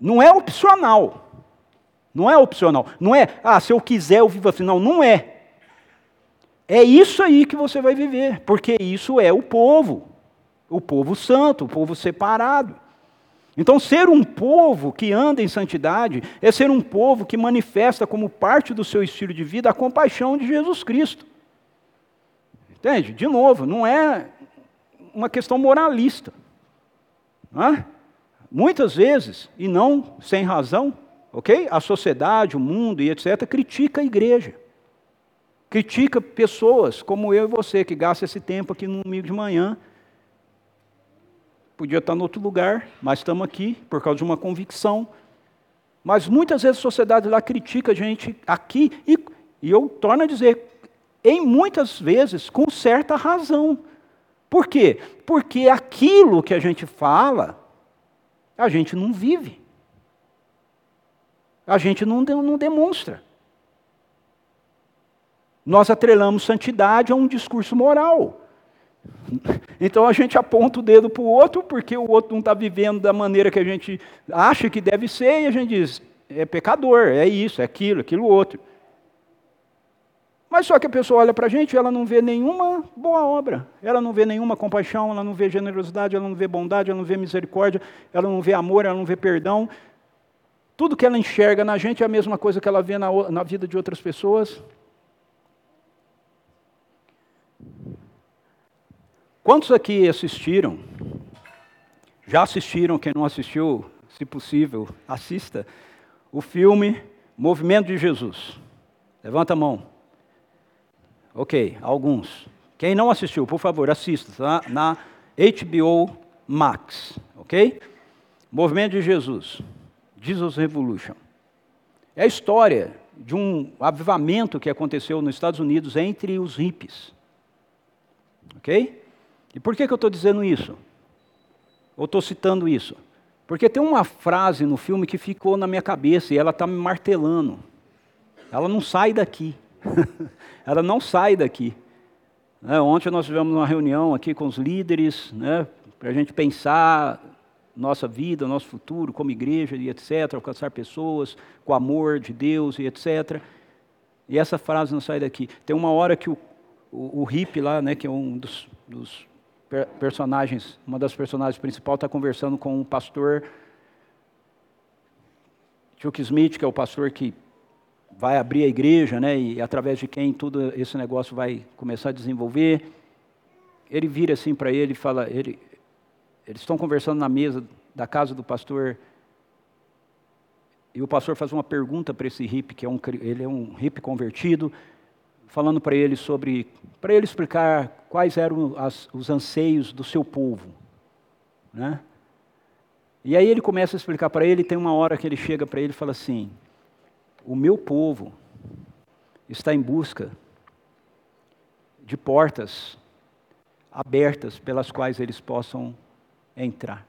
[SPEAKER 2] Não é opcional. Não é opcional. Não é, ah, se eu quiser eu vivo assim. Não, não é. É isso aí que você vai viver, porque isso é o povo o povo santo, o povo separado. Então, ser um povo que anda em santidade é ser um povo que manifesta como parte do seu estilo de vida a compaixão de Jesus Cristo. Entende? De novo, não é uma questão moralista. Não Muitas vezes, e não sem razão, ok? A sociedade, o mundo e etc., critica a igreja. Critica pessoas como eu e você, que gastam esse tempo aqui no domingo de manhã podia estar em outro lugar, mas estamos aqui por causa de uma convicção. Mas muitas vezes a sociedade lá critica a gente aqui, e, e eu torno a dizer, em muitas vezes com certa razão. Por quê? Porque aquilo que a gente fala, a gente não vive. A gente não, não demonstra. Nós atrelamos santidade a um discurso moral. Então a gente aponta o dedo para o outro, porque o outro não está vivendo da maneira que a gente acha que deve ser, e a gente diz: é pecador, é isso, é aquilo, aquilo outro. Mas só que a pessoa olha para a gente ela não vê nenhuma boa obra, ela não vê nenhuma compaixão, ela não vê generosidade, ela não vê bondade, ela não vê misericórdia, ela não vê amor, ela não vê perdão. Tudo que ela enxerga na gente é a mesma coisa que ela vê na, na vida de outras pessoas. Quantos aqui assistiram? Já assistiram? Quem não assistiu, se possível, assista o filme Movimento de Jesus. Levanta a mão. Ok, alguns. Quem não assistiu, por favor, assista tá? na HBO Max, ok? Movimento de Jesus, Jesus Revolution. É a história de um avivamento que aconteceu nos Estados Unidos entre os hippies. Ok? E por que, que eu estou dizendo isso? Ou estou citando isso? Porque tem uma frase no filme que ficou na minha cabeça e ela está me martelando. Ela não sai daqui. ela não sai daqui. Né, ontem nós tivemos uma reunião aqui com os líderes, né, para a gente pensar nossa vida, nosso futuro como igreja e etc., alcançar pessoas com amor de Deus e etc. E essa frase não sai daqui. Tem uma hora que o, o, o Hip lá, né, que é um dos, dos personagens, uma das personagens principais, está conversando com um pastor, Chuck Smith, que é o pastor que vai abrir a igreja, né, e através de quem tudo esse negócio vai começar a desenvolver. Ele vira assim para ele e fala, ele, eles estão conversando na mesa da casa do pastor, e o pastor faz uma pergunta para esse hippie, que é um, ele é um hippie convertido, falando para ele sobre, para ele explicar quais eram as, os anseios do seu povo, né? E aí ele começa a explicar para ele, tem uma hora que ele chega para ele e fala assim: o meu povo está em busca de portas abertas pelas quais eles possam entrar.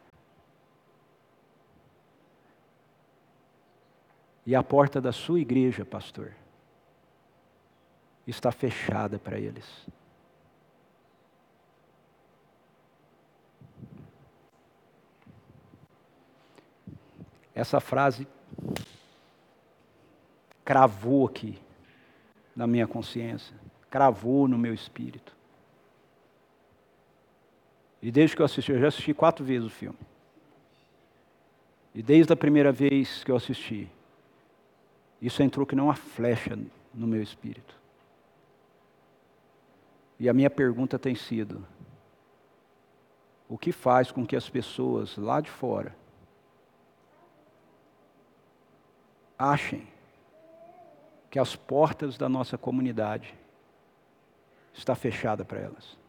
[SPEAKER 2] E a porta da sua igreja, pastor, está fechada para eles. Essa frase cravou aqui na minha consciência, cravou no meu espírito. E desde que eu assisti, eu já assisti quatro vezes o filme. E desde a primeira vez que eu assisti, isso entrou que não uma flecha no meu espírito. E a minha pergunta tem sido: o que faz com que as pessoas lá de fora achem que as portas da nossa comunidade está fechada para elas?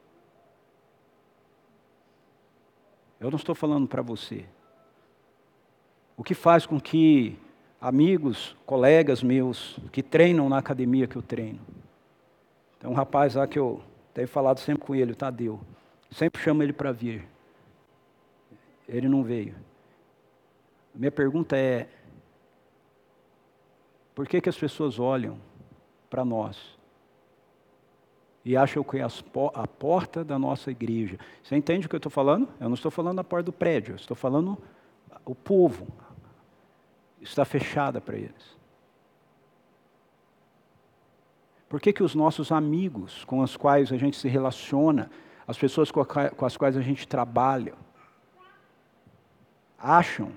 [SPEAKER 2] Eu não estou falando para você. O que faz com que amigos, colegas meus que treinam na academia que eu treino. Tem um rapaz lá que eu tenho falado sempre com ele, o Tadeu. Sempre chamo ele para vir. Ele não veio. Minha pergunta é: por que, que as pessoas olham para nós e acham que é a porta da nossa igreja. Você entende o que eu estou falando? Eu não estou falando a porta do prédio, eu estou falando o povo. Está fechada para eles. Por que, que os nossos amigos com os quais a gente se relaciona, as pessoas com, as quais a gente trabalha, acham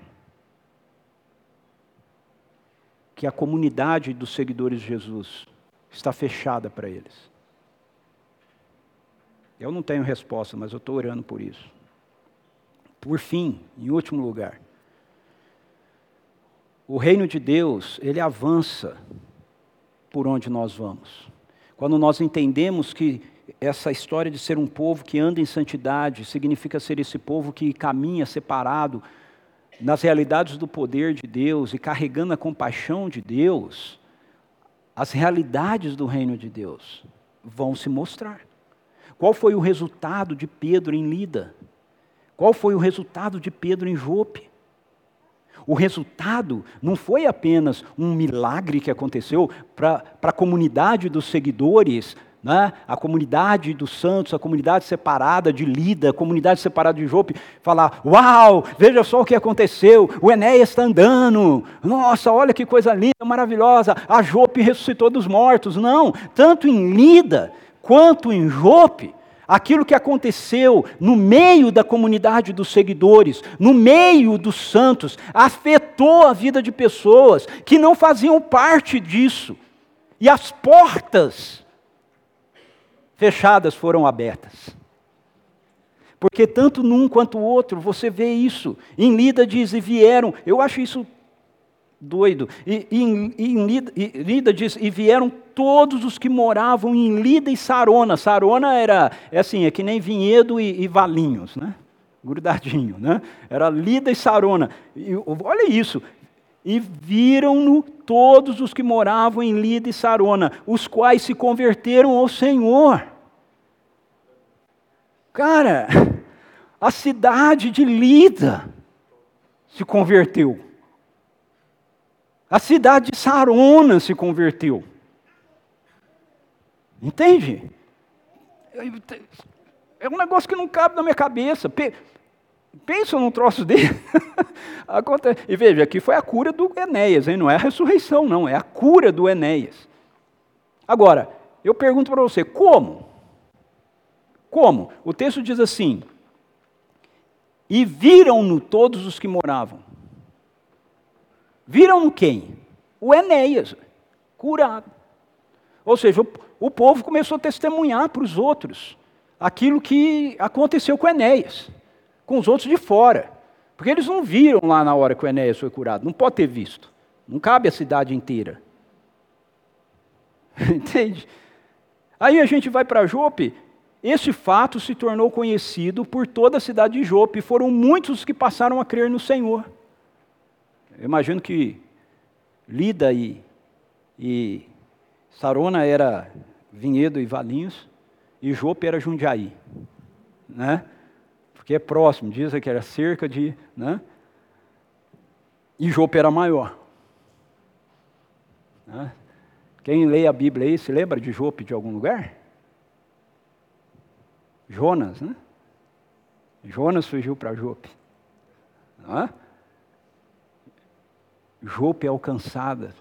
[SPEAKER 2] que a comunidade dos seguidores de Jesus está fechada para eles? Eu não tenho resposta, mas eu estou orando por isso. Por fim, em último lugar, o reino de Deus, ele avança por onde nós vamos. Quando nós entendemos que essa história de ser um povo que anda em santidade significa ser esse povo que caminha separado nas realidades do poder de Deus e carregando a compaixão de Deus, as realidades do reino de Deus vão se mostrar. Qual foi o resultado de Pedro em Lida? Qual foi o resultado de Pedro em Jope? O resultado não foi apenas um milagre que aconteceu para a comunidade dos seguidores, né? a comunidade dos santos, a comunidade separada de Lida, a comunidade separada de Jope, falar: Uau, veja só o que aconteceu, o Enéas está andando, nossa, olha que coisa linda, maravilhosa, a Jope ressuscitou dos mortos. Não, tanto em Lida quanto em Jope, aquilo que aconteceu no meio da comunidade dos seguidores, no meio dos santos, afetou a vida de pessoas que não faziam parte disso. E as portas fechadas foram abertas. Porque tanto num quanto o outro, você vê isso. Em Lida diz, e vieram. Eu acho isso doido. E, e, e, Lida, e Lida diz, e vieram todos os que moravam em Lida e Sarona. Sarona era, é assim, é que nem Vinhedo e, e Valinhos, né? Grudadinho, né? Era Lida e Sarona. E, olha isso. e viram-no todos os que moravam em Lida e Sarona, os quais se converteram ao Senhor. Cara, a cidade de Lida se converteu. A cidade de Sarona se converteu. Entende? É um negócio que não cabe na minha cabeça. Pensa num troço dele. e veja, aqui foi a cura do Enéas, hein? não é a ressurreição, não, é a cura do Enéas. Agora, eu pergunto para você, como? Como? O texto diz assim: E viram-no todos os que moravam. Viram-no quem? O Enéas, curado. Ou seja, o, povo começou a testemunhar para os outros aquilo que aconteceu com Enéas com os outros de fora. Porque eles não viram lá na hora que o Enéas foi curado. Não pode ter visto. Não cabe a cidade inteira. Entende? Aí a gente vai para Jope. Esse fato se tornou conhecido por toda a cidade de Jope. Foram muitos que passaram a crer no Senhor. Eu imagino que Lida e, e Sarona era Vinhedo e Valinhos, e Jope era Jundiaí. Né? que é próximo, dizem que era cerca de. Né? E Jope era maior. Né? Quem lê a Bíblia aí, se lembra de Jope de algum lugar? Jonas, né? Jonas fugiu para Jope. Né? Jope é alcançada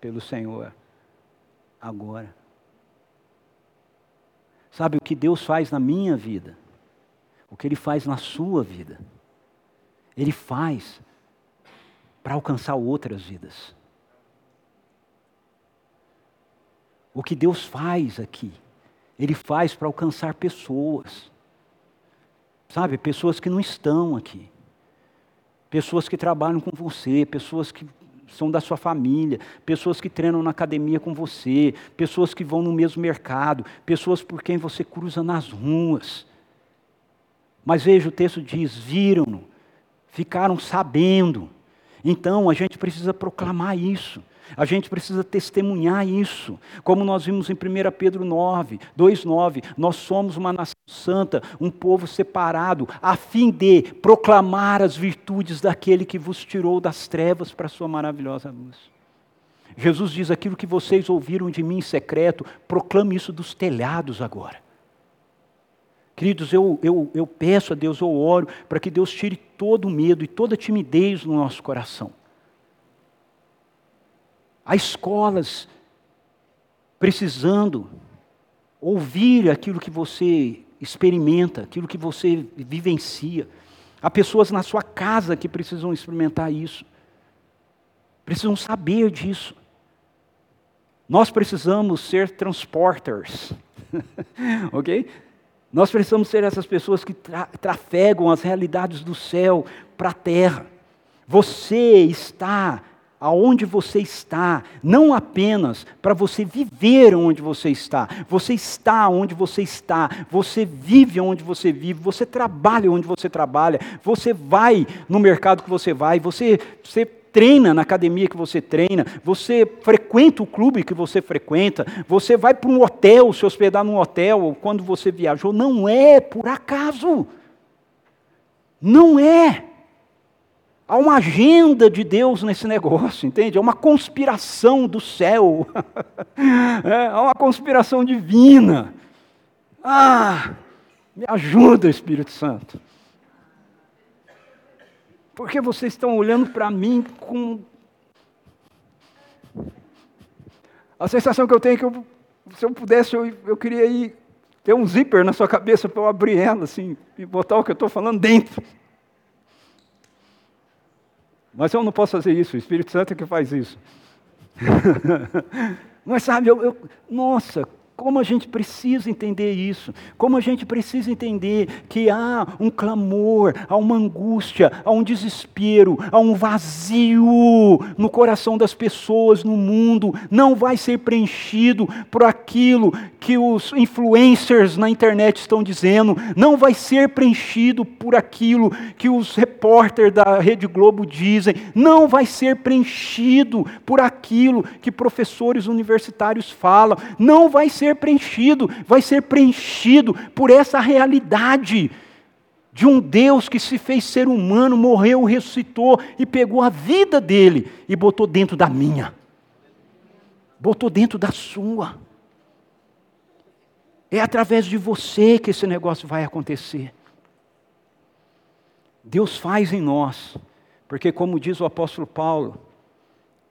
[SPEAKER 2] pelo Senhor agora. Sabe o que Deus faz na minha vida? o que Ele faz na sua vida, Ele faz para alcançar outras vidas. O que Deus faz aqui, Ele faz para alcançar pessoas. Sabe, pessoas que não estão aqui. Pessoas que trabalham com você, pessoas que são da sua família, pessoas que treinam na academia com você, pessoas que vão no mesmo mercado, pessoas por quem você cruza nas ruas. Mas veja, o texto diz: viram-no, ficaram sabendo. Então a gente precisa proclamar isso, a gente precisa testemunhar isso. Como nós vimos em 1 Pedro 9, 2,9, nós somos uma nação santa, um povo separado, a fim de proclamar as virtudes daquele que vos tirou das trevas para a sua maravilhosa luz. Jesus diz: aquilo que vocês ouviram de mim em secreto, proclame isso dos telhados agora. Queridos, eu, eu, eu peço a Deus, eu oro para que Deus tire todo o medo e toda a timidez no nosso coração. Há escolas precisando ouvir aquilo que você experimenta, aquilo que você vivencia. Há pessoas na sua casa que precisam experimentar isso, precisam saber disso. Nós precisamos ser transporters, ok? Nós precisamos ser essas pessoas que tra trafegam as realidades do céu para a terra. Você está aonde você está, não apenas para você viver onde você está, você está onde você está, você vive onde você vive, você trabalha onde você trabalha, você vai no mercado que você vai, você, você treina na academia que você treina, você frequenta o clube que você frequenta, você vai para um hotel, se hospedar num hotel quando você viajou, não é por acaso. Não é. Há uma agenda de Deus nesse negócio, entende? É uma conspiração do céu. é uma conspiração divina. Ah, me ajuda, Espírito Santo. Porque vocês estão olhando para mim com. A sensação que eu tenho é que eu, se eu pudesse, eu, eu queria ir ter um zíper na sua cabeça para eu abrir ela, assim, e botar o que eu estou falando dentro. Mas eu não posso fazer isso, o Espírito Santo é que faz isso. Mas sabe, eu, eu, nossa, como a gente precisa entender isso, como a gente precisa entender que há um clamor, há uma angústia, há um desespero, há um vazio no coração das pessoas, no mundo, não vai ser preenchido por aquilo que os influencers na internet estão dizendo, não vai ser preenchido por aquilo que os repórteres da Rede Globo dizem, não vai ser preenchido por aquilo que professores universitários falam, não vai ser preenchido, vai ser preenchido por essa realidade de um Deus que se fez ser humano, morreu, ressuscitou e pegou a vida dele e botou dentro da minha, botou dentro da sua. É através de você que esse negócio vai acontecer. Deus faz em nós, porque, como diz o apóstolo Paulo,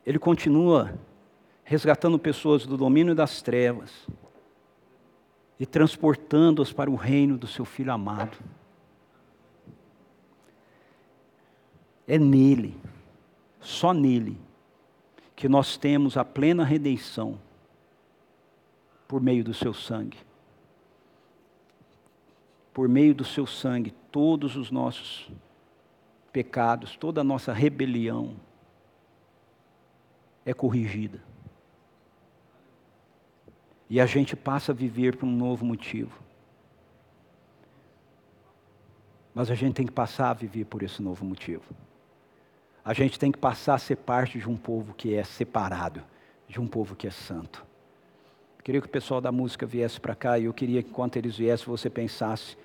[SPEAKER 2] ele continua resgatando pessoas do domínio das trevas e transportando-as para o reino do seu Filho amado. É nele, só nele, que nós temos a plena redenção por meio do seu sangue. Por meio do seu sangue, todos os nossos pecados, toda a nossa rebelião é corrigida. E a gente passa a viver por um novo motivo. Mas a gente tem que passar a viver por esse novo motivo a gente tem que passar a ser parte de um povo que é separado, de um povo que é santo. Queria que o pessoal da música viesse para cá e eu queria que, enquanto eles viessem, você pensasse: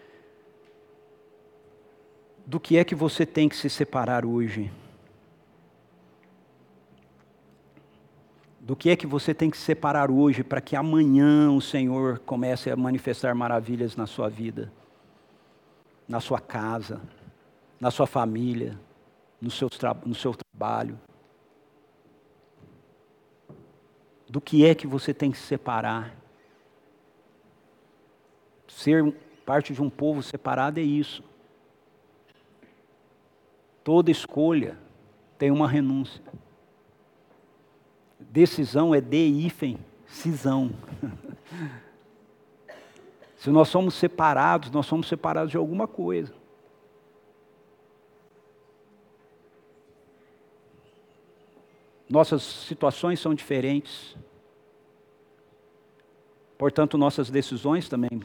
[SPEAKER 2] do que é que você tem que se separar hoje? Do que é que você tem que se separar hoje para que amanhã o Senhor comece a manifestar maravilhas na sua vida, na sua casa, na sua família? no seu, no seu trabalho? Do que é que você tem que se separar? Ser parte de um povo separado é isso. Toda escolha tem uma renúncia. Decisão é de hífen, cisão. Se nós somos separados, nós somos separados de alguma coisa. Nossas situações são diferentes. Portanto, nossas decisões também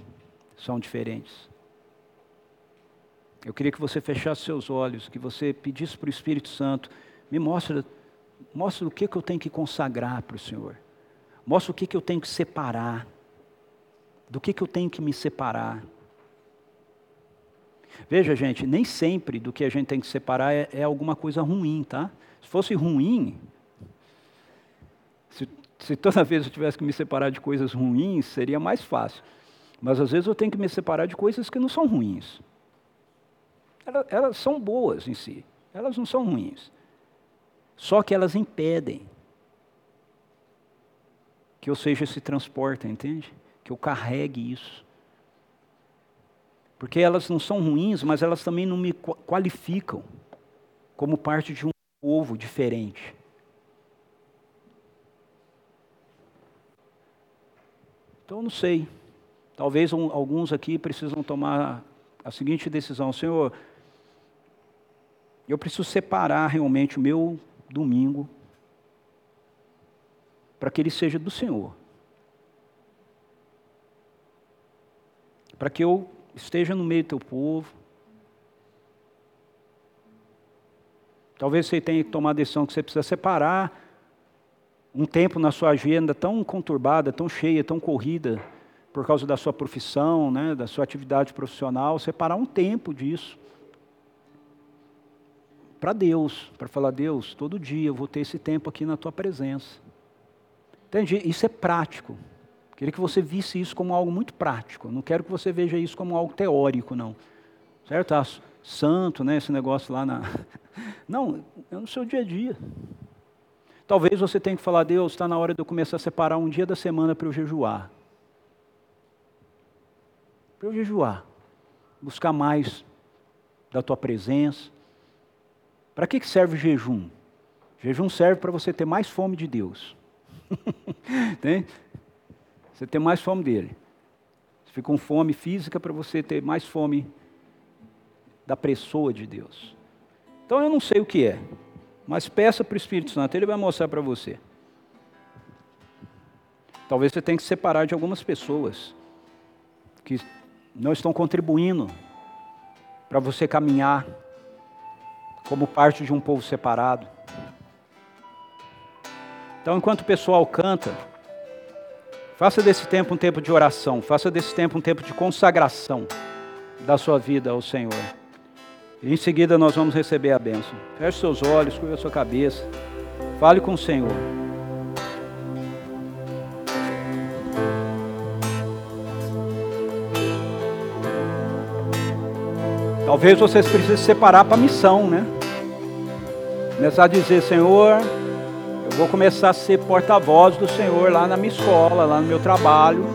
[SPEAKER 2] são diferentes. Eu queria que você fechasse seus olhos, que você pedisse para o Espírito Santo, me mostra, mostra o que, que eu tenho que consagrar para o Senhor. Mostra o que, que eu tenho que separar. Do que, que eu tenho que me separar. Veja, gente, nem sempre do que a gente tem que separar é, é alguma coisa ruim, tá? Se fosse ruim, se, se toda vez eu tivesse que me separar de coisas ruins, seria mais fácil. Mas às vezes eu tenho que me separar de coisas que não são ruins. Elas, elas são boas em si, elas não são ruins. Só que elas impedem que eu seja esse transporte, entende? Que eu carregue isso. Porque elas não são ruins, mas elas também não me qualificam como parte de um povo diferente. Então, não sei. Talvez um, alguns aqui precisam tomar a seguinte decisão: Senhor, eu preciso separar realmente o meu domingo para que ele seja do Senhor. Para que eu esteja no meio do teu povo. Talvez você tenha que tomar a decisão que você precisa separar um tempo na sua agenda tão conturbada, tão cheia, tão corrida, por causa da sua profissão, né, da sua atividade profissional, separar um tempo disso para Deus, para falar, Deus, todo dia eu vou ter esse tempo aqui na tua presença. Entende? Isso é prático. Queria que você visse isso como algo muito prático. Não quero que você veja isso como algo teórico, não. Certo? Ah, santo, né? Esse negócio lá na. Não, é no seu dia a dia. Talvez você tenha que falar, Deus, está na hora de eu começar a separar um dia da semana para eu jejuar. Para eu jejuar. Buscar mais da tua presença. Para que serve o jejum? jejum serve para você ter mais fome de Deus. Você ter mais fome dele. Você fica com fome física para você ter mais fome da pessoa de Deus. Então eu não sei o que é. Mas peça para o Espírito Santo, ele vai mostrar para você. Talvez você tenha que se separar de algumas pessoas que não estão contribuindo para você caminhar como parte de um povo separado. Então, enquanto o pessoal canta, faça desse tempo um tempo de oração, faça desse tempo um tempo de consagração da sua vida ao Senhor. E em seguida nós vamos receber a bênção. Feche seus olhos, curva a sua cabeça. Fale com o Senhor. Talvez vocês precisem se separar para a missão, né? Começar a dizer, Senhor, eu vou começar a ser porta-voz do Senhor lá na minha escola, lá no meu trabalho.